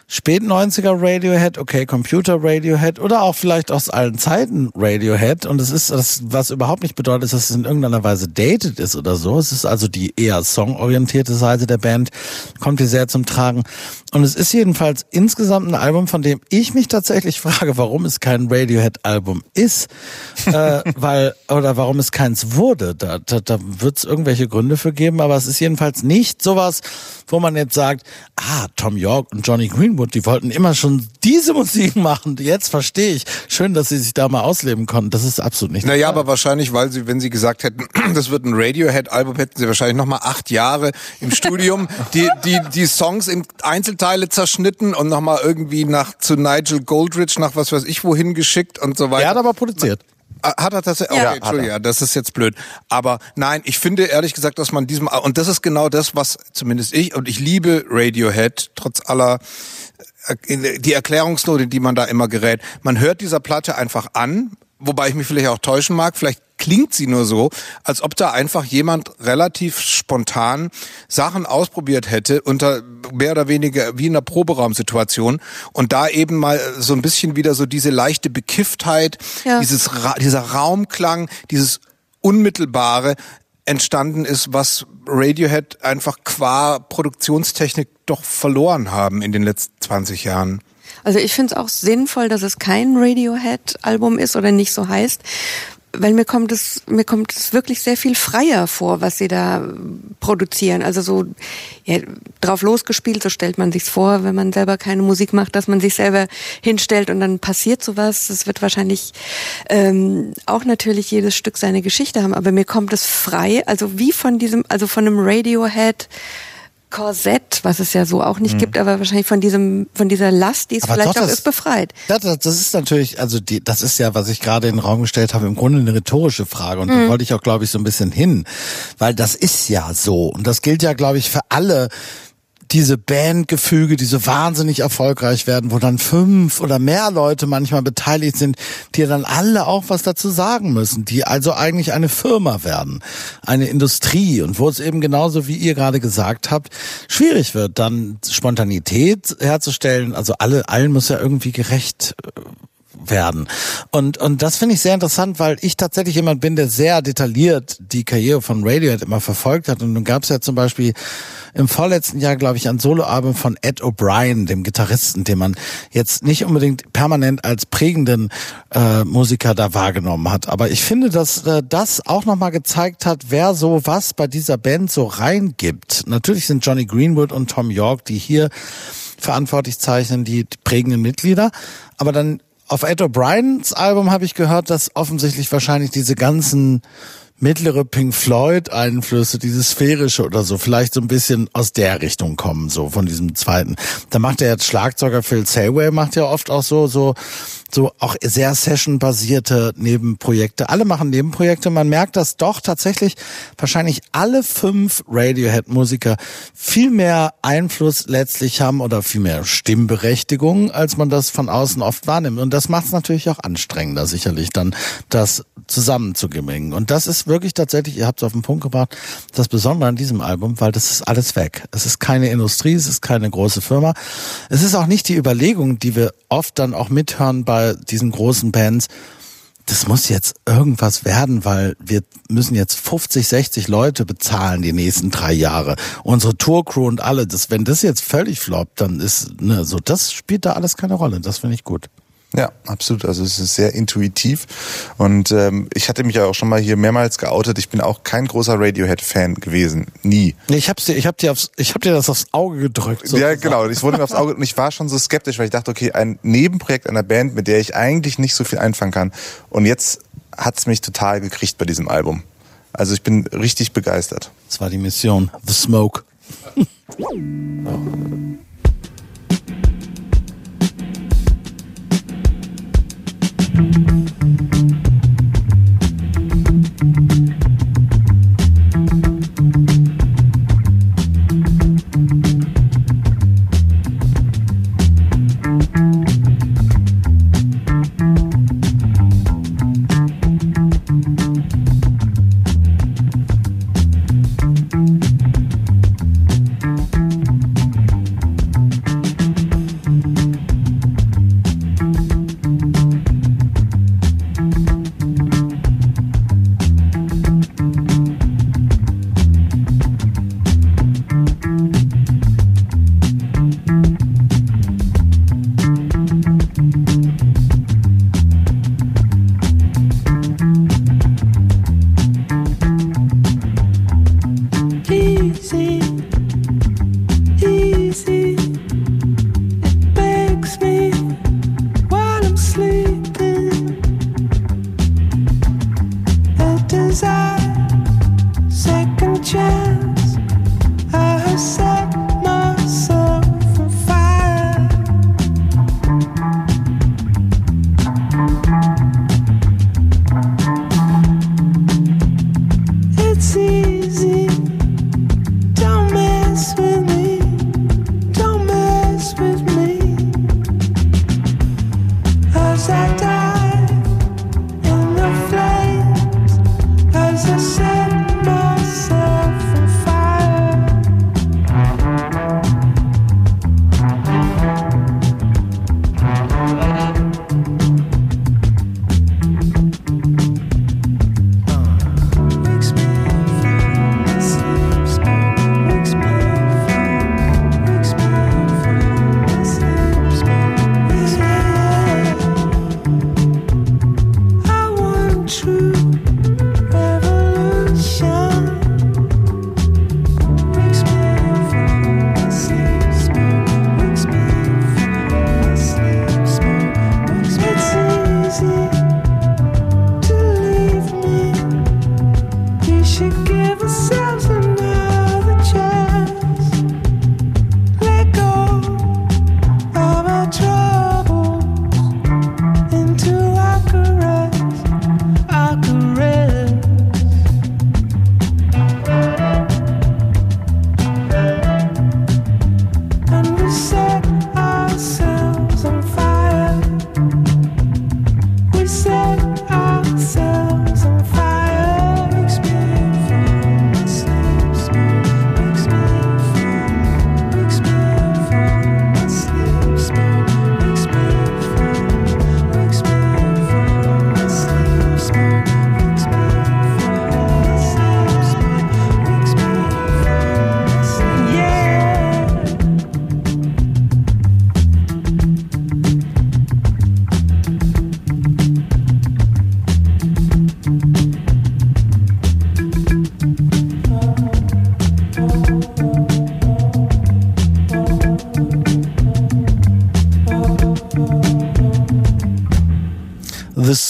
spät 90er Radiohead, okay, Computer Radiohead oder auch vielleicht aus allen Zeiten Radiohead. Und es ist das, was überhaupt nicht bedeutet, dass es in irgendeiner Weise dated ist oder so. Es ist also die eher songorientierte Seite der Band, kommt hier sehr zum Tragen. Und es ist jedenfalls insgesamt ein Album, von dem ich mich tatsächlich frage, warum es kein Radiohead-Album ist, äh, weil oder warum es keins wurde. Da, da, da wird es irgendwelche Gründe für geben, aber es ist jedenfalls nicht sowas, wo man jetzt sagt, ah, Tom York und Johnny Greenwood, die wollten immer schon diese Musik machen. Jetzt verstehe ich. Schön, dass sie sich da mal ausleben konnten. Das ist absolut nicht. Naja, aber wahrscheinlich, weil sie, wenn sie gesagt hätten, das wird ein Radiohead-Album, hätten sie wahrscheinlich nochmal acht Jahre im Studium die, die, die Songs in Einzelteile zerschnitten und nochmal irgendwie nach zu Nigel Goldrich, nach was weiß ich wohin geschickt und so weiter. Er hat aber produziert. Ah, Hat er das? Okay, Ja, Entschuldigung, ja, das ist jetzt blöd. Aber nein, ich finde ehrlich gesagt, dass man diesem, und das ist genau das, was zumindest ich, und ich liebe Radiohead, trotz aller, äh, die Erklärungsnote, die man da immer gerät. Man hört dieser Platte einfach an, wobei ich mich vielleicht auch täuschen mag, vielleicht klingt sie nur so, als ob da einfach jemand relativ spontan Sachen ausprobiert hätte unter mehr oder weniger wie in einer Proberaumsituation und da eben mal so ein bisschen wieder so diese leichte Bekifftheit, Ja. dieses dieser Raumklang, dieses unmittelbare entstanden ist, was Radiohead einfach qua Produktionstechnik doch verloren haben in den letzten 20 Jahren. Also ich finde es auch sinnvoll, dass es kein Radiohead-Album ist oder nicht so heißt, weil mir kommt es mir kommt es wirklich sehr viel freier vor, was sie da produzieren. Also so ja, drauf losgespielt, so stellt man sich's vor, wenn man selber keine Musik macht, dass man sich selber hinstellt und dann passiert sowas. Das wird wahrscheinlich ähm, auch natürlich jedes Stück seine Geschichte haben, aber mir kommt es frei, also wie von diesem, also von einem Radiohead. Korsett, was es ja so auch nicht Mhm. gibt, aber wahrscheinlich von diesem, von dieser Last, die es Aber vielleicht doch, auch das- ist, befreit. Ja, das, das ist natürlich, also die, das ist ja, was ich gerade in den Raum gestellt habe, im Grunde eine rhetorische Frage und da Mhm. wollte ich auch, glaube ich, so ein bisschen hin, weil das ist ja so und das gilt ja, glaube ich, für alle diese Bandgefüge, die so wahnsinnig erfolgreich werden, wo dann fünf oder mehr Leute manchmal beteiligt sind, die dann alle auch was dazu sagen müssen, die also eigentlich eine Firma werden, eine Industrie. Und wo es eben genauso wie ihr gerade gesagt habt, schwierig wird, dann Spontanität herzustellen, also alle, allen muss ja irgendwie gerecht äh, werden. Und, und das finde ich sehr interessant, weil ich tatsächlich jemand bin, der sehr detailliert die Karriere von Radiohead immer verfolgt hat. Und nun gab es ja zum Beispiel im vorletzten Jahr, glaube ich, ein Soloalbum von Ed O'Brien, dem Gitarristen, den man jetzt nicht unbedingt permanent als prägenden äh, Musiker da wahrgenommen hat. Aber ich finde, dass äh, das auch nochmal gezeigt hat, wer so was bei dieser Band so reingibt. Natürlich sind Johnny Greenwood und Tom York, die hier verantwortlich zeichnen, die, die prägenden Mitglieder. Aber dann auf Ed O'Briens Album habe ich gehört, dass offensichtlich wahrscheinlich diese ganzen mittlere Pink Floyd Einflüsse, diese sphärische oder so, vielleicht so ein bisschen aus der Richtung kommen, so von diesem zweiten. Da macht er jetzt Schlagzeuger Phil Sayway macht ja oft auch so, so, so auch sehr Session-basierte Nebenprojekte. Alle machen Nebenprojekte. Man merkt, dass doch tatsächlich wahrscheinlich alle fünf Radiohead-Musiker viel mehr Einfluss letztlich haben oder viel mehr Stimmberechtigung, als man das von außen oft wahrnimmt. Und das macht es natürlich auch anstrengender, sicherlich dann das zusammenzugemengen. Und das ist wirklich tatsächlich, ihr habt es auf den Punkt gebracht, das Besondere an diesem Album, weil das ist alles weg. Es ist keine Industrie, es ist keine große Firma. Es ist auch nicht die Überlegung, die wir oft dann auch mithören bei diesen großen Bands, das muss jetzt irgendwas werden, weil wir müssen jetzt 50, 60 Leute bezahlen die nächsten drei Jahre. Unsere Tourcrew und alle, das, wenn das jetzt völlig floppt, dann ist, ne, so, das spielt da alles keine Rolle. Das finde ich gut. Ja, absolut. Also es ist sehr intuitiv. Und ähm, ich hatte mich ja auch schon mal hier mehrmals geoutet. Ich bin auch kein großer Radiohead-Fan gewesen. Nie. Nee, ich hab's dir, ich hab dir aufs, ich hab dir das aufs Auge gedrückt. Ja, sozusagen. genau. Ich wurde mir aufs Auge und ich war schon so skeptisch, weil ich dachte, okay, ein Nebenprojekt einer Band, mit der ich eigentlich nicht so viel einfangen kann. Und jetzt hat's mich total gekriegt bei diesem Album. Also ich bin richtig begeistert. Das war die Mission. The Smoke.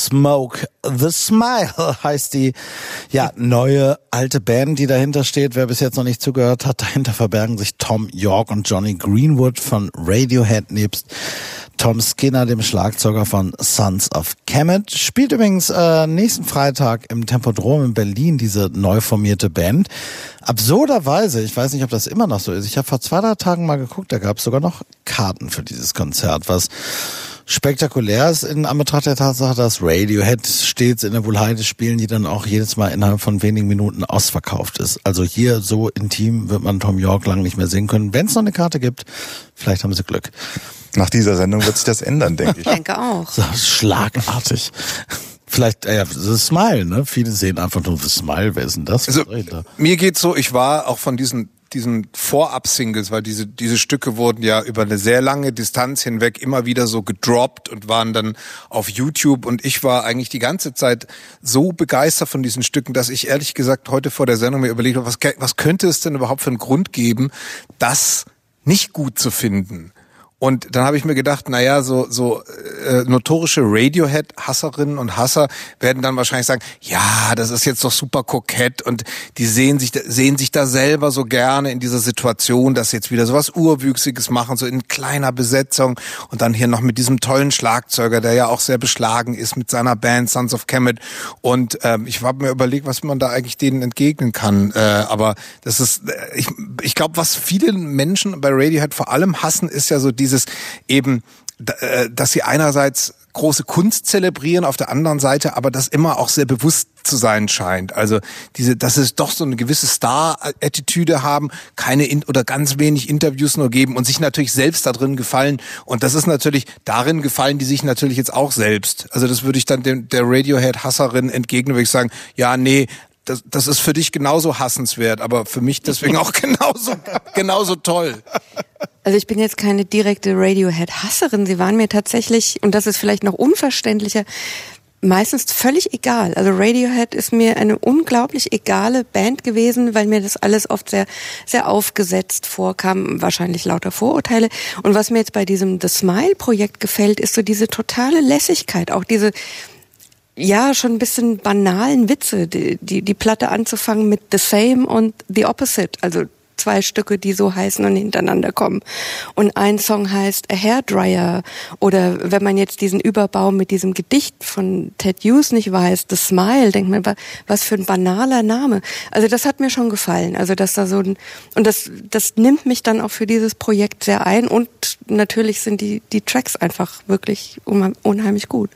Smoke. The Smile heißt die ja neue alte Band, die dahinter steht. Wer bis jetzt noch nicht zugehört hat, dahinter verbergen sich Tom York und Johnny Greenwood von Radiohead nebst Tom Skinner, dem Schlagzeuger von Sons of Kemet. Spielt übrigens äh, nächsten Freitag im Tempodrom in Berlin diese neu formierte Band. Absurderweise, ich weiß nicht, ob das immer noch so ist. Ich habe vor zwei, drei Tagen mal geguckt, da gab es sogar noch Karten für dieses Konzert, was spektakulär ist in Anbetracht der Tatsache, dass Radiohead stets in der Wohlheide spielen, die dann auch jedes Mal innerhalb von wenigen Minuten ausverkauft ist. Also hier so intim wird man Tom York lang nicht mehr sehen können. Wenn es noch eine Karte gibt, vielleicht haben sie Glück. Nach dieser Sendung wird sich das ändern, denke ich. Ich denke auch. So, schlagartig. Vielleicht, äh, ja, The Smile, ne? Viele sehen einfach nur The Smile, wer ist denn das? Also, mir geht's so, ich war auch von diesen diesen Vorab-Singles, weil diese diese Stücke wurden ja über eine sehr lange Distanz hinweg immer wieder so gedroppt und waren dann auf YouTube und ich war eigentlich die ganze Zeit so begeistert von diesen Stücken, dass ich ehrlich gesagt heute vor der Sendung mir überlegt habe, was, was könnte es denn überhaupt für einen Grund geben, das nicht gut zu finden? Und dann habe ich mir gedacht, na ja, so so äh, notorische Radiohead-Hasserinnen und Hasser werden dann wahrscheinlich sagen, ja, das ist jetzt doch super kokett und die sehen sich sehen sich da selber so gerne in dieser Situation, dass sie jetzt wieder sowas urwüchsiges machen, so in kleiner Besetzung und dann hier noch mit diesem tollen Schlagzeuger, der ja auch sehr beschlagen ist mit seiner Band Sons of Kemet. Und ähm, ich habe mir überlegt, was man da eigentlich denen entgegnen kann, äh, aber das ist äh, ich ich glaube, was viele Menschen bei Radiohead vor allem hassen, ist ja so dieses eben, äh, dass sie einerseits große Kunst zelebrieren, auf der anderen Seite aber das immer auch sehr bewusst zu sein scheint. Also diese, dass es doch so eine gewisse Star-Attitüde haben, keine in oder ganz wenig Interviews nur geben und sich natürlich selbst da drin gefallen. Und das ist natürlich, darin gefallen die sich natürlich jetzt auch selbst. Also das würde ich dann dem, der Radiohead-Hasserin entgegnen, würde ich sagen, ja, nee, das, das ist für dich genauso hassenswert, aber für mich deswegen auch genauso, genauso toll. Also ich bin jetzt keine direkte Radiohead-Hasserin. Sie waren mir tatsächlich, und das ist vielleicht noch unverständlicher, meistens völlig egal. Also Radiohead ist mir eine unglaublich egale Band gewesen, weil mir das alles oft sehr, sehr aufgesetzt vorkam, wahrscheinlich lauter Vorurteile. Und was mir jetzt bei diesem The Smile-Projekt gefällt, ist so diese totale Lässigkeit, auch diese, ja, schon ein bisschen banalen Witze, die, die, die Platte anzufangen mit The Same und The Opposite, also zwei Stücke, die so heißen und hintereinander kommen. Und ein Song heißt A Hairdryer oder wenn man jetzt diesen Überbau mit diesem Gedicht von Ted Hughes nicht weiß, The Smile, denkt man, wa- was für ein banaler Name. Also das hat mir schon gefallen. Also dass da so ein, und das, das nimmt mich dann auch für dieses Projekt sehr ein und natürlich sind die, die Tracks einfach wirklich unheim- unheimlich gut.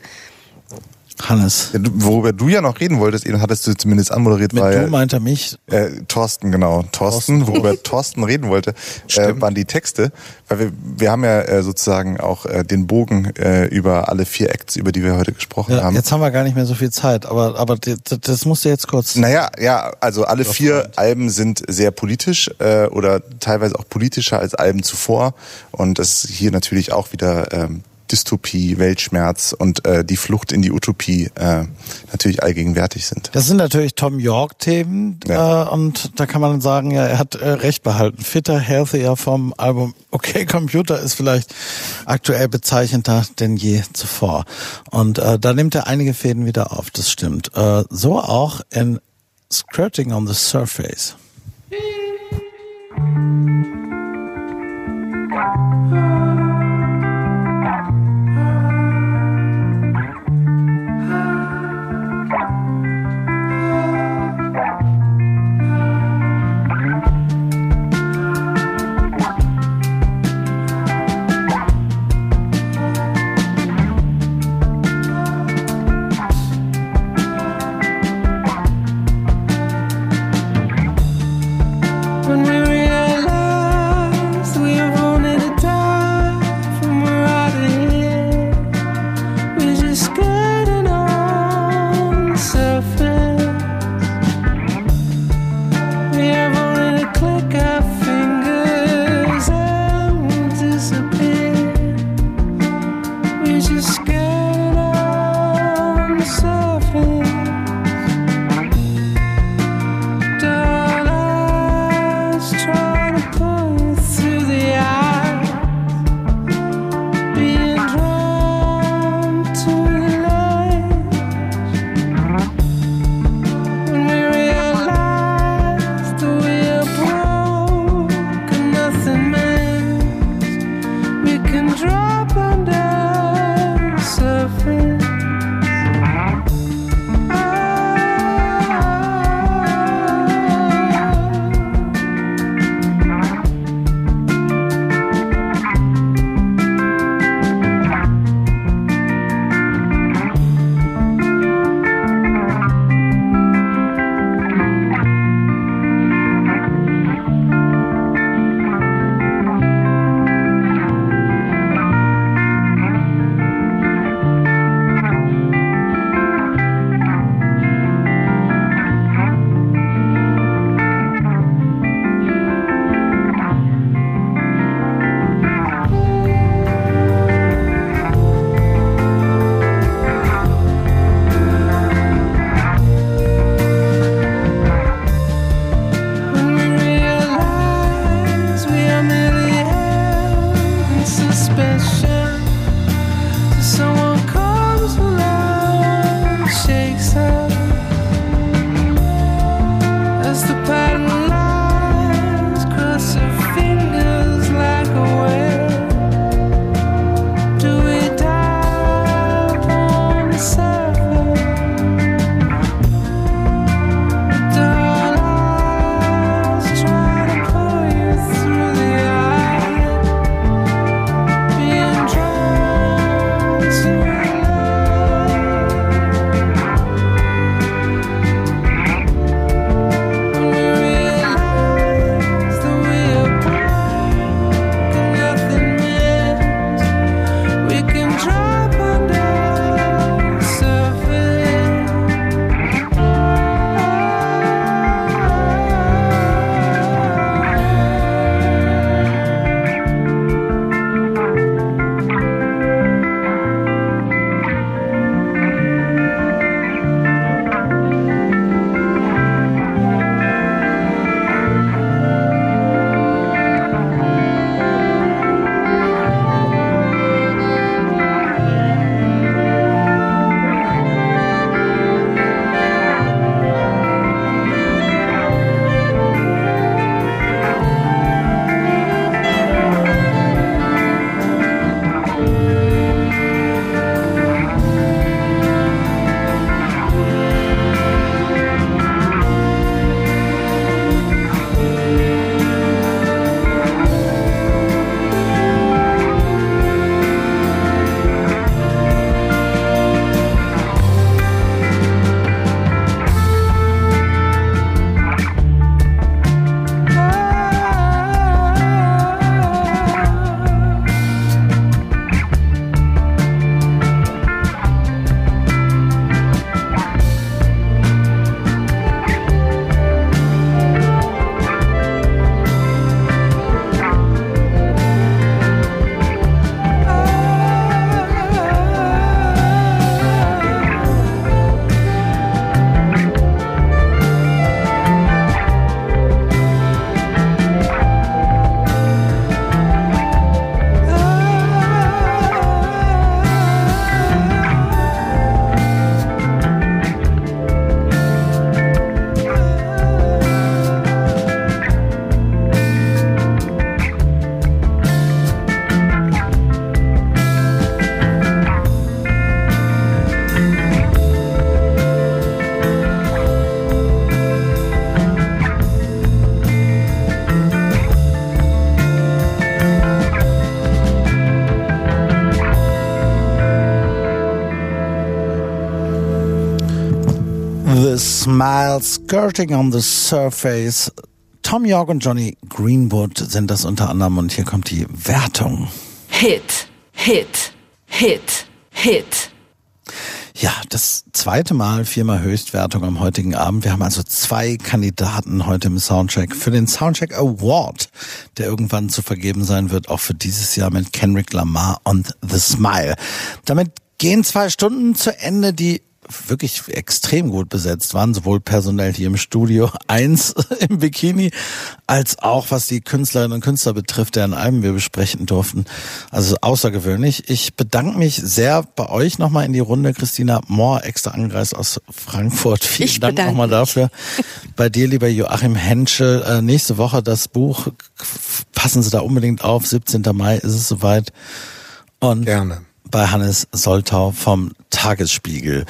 Hannes. Worüber du ja noch reden wolltest, eben hattest du zumindest anmoderiert, Mit war du ja, meint er mich. äh, Thorsten, genau. Thorsten, worüber Thorsten reden wollte, äh, waren die Texte. Weil wir, wir haben ja äh, sozusagen auch äh, den Bogen äh, über alle vier Acts, über die wir heute gesprochen Ja, haben. jetzt haben wir gar nicht mehr so viel Zeit, aber, aber das, das musst du jetzt kurz. Naja, ja, also alle vier Alben sind sehr politisch äh, oder teilweise auch politischer als Alben zuvor. Und das ist hier natürlich auch wieder ähm, Dystopie, Weltschmerz und äh, die Flucht in die Utopie äh, natürlich allgegenwärtig sind. Das sind natürlich Tom York-Themen äh, und da kann man sagen, ja, er hat äh, recht behalten. Fitter, healthier vom Album Okay Computer ist vielleicht aktuell bezeichnender denn je zuvor. Und äh, da nimmt er einige Fäden wieder auf, das stimmt. Äh, so auch in Squirting on the Surface. Smile, Skirting on the Surface. Tom York und Johnny Greenwood sind das unter anderem und hier kommt die Wertung. Hit, Hit, Hit, Hit. Ja, das zweite Mal viermal Höchstwertung am heutigen Abend. Wir haben also zwei Kandidaten heute im Soundcheck für den Soundcheck Award, der irgendwann zu vergeben sein wird, auch für dieses Jahr mit Kendrick Lamar und The Smile. Damit gehen zwei Stunden zu Ende, die wirklich extrem gut besetzt waren, sowohl personell hier im Studio eins im Bikini, als auch was die Künstlerinnen und Künstler betrifft, deren Alben wir besprechen durften. Also außergewöhnlich. Ich bedanke mich sehr bei euch nochmal in die Runde. Christina Mohr, extra angereist aus Frankfurt. Vielen Ich Dank nochmal dafür. Bei dir, lieber Joachim Henschel, äh, nächste Woche das Buch. Passen Sie da unbedingt auf. 17. Mai ist es soweit. Und Gerne. Bei Hannes Soltau vom Tagesspiegel.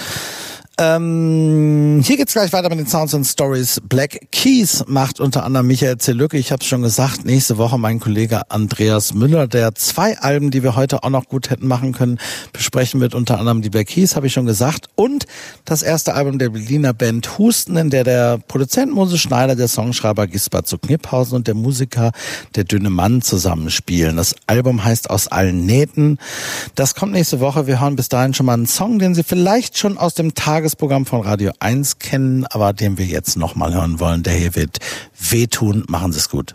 Ähm, hier geht's gleich weiter mit den Sounds and Stories. Black Keys macht unter anderem Michael Zelücke. Ich habe es schon gesagt, nächste Woche mein Kollege Andreas Müller, der zwei Alben, die wir heute auch noch gut hätten machen können, besprechen wird. Unter anderem die Black Keys, habe ich schon gesagt. Und das erste Album der Berliner Band Husten, in der der Produzent Moses Schneider, der Songschreiber Gisbert zu Kniphausen und der Musiker der Dünne Mann zusammenspielen. Das Album heißt Aus allen Nähten. Das kommt nächste Woche. Wir hören bis dahin schon mal einen Song, den Sie vielleicht schon aus dem Tagesprogramm von Radio 1 kennen, aber den wir jetzt nochmal hören wollen. Der hier wird wehtun. Machen Sie es gut.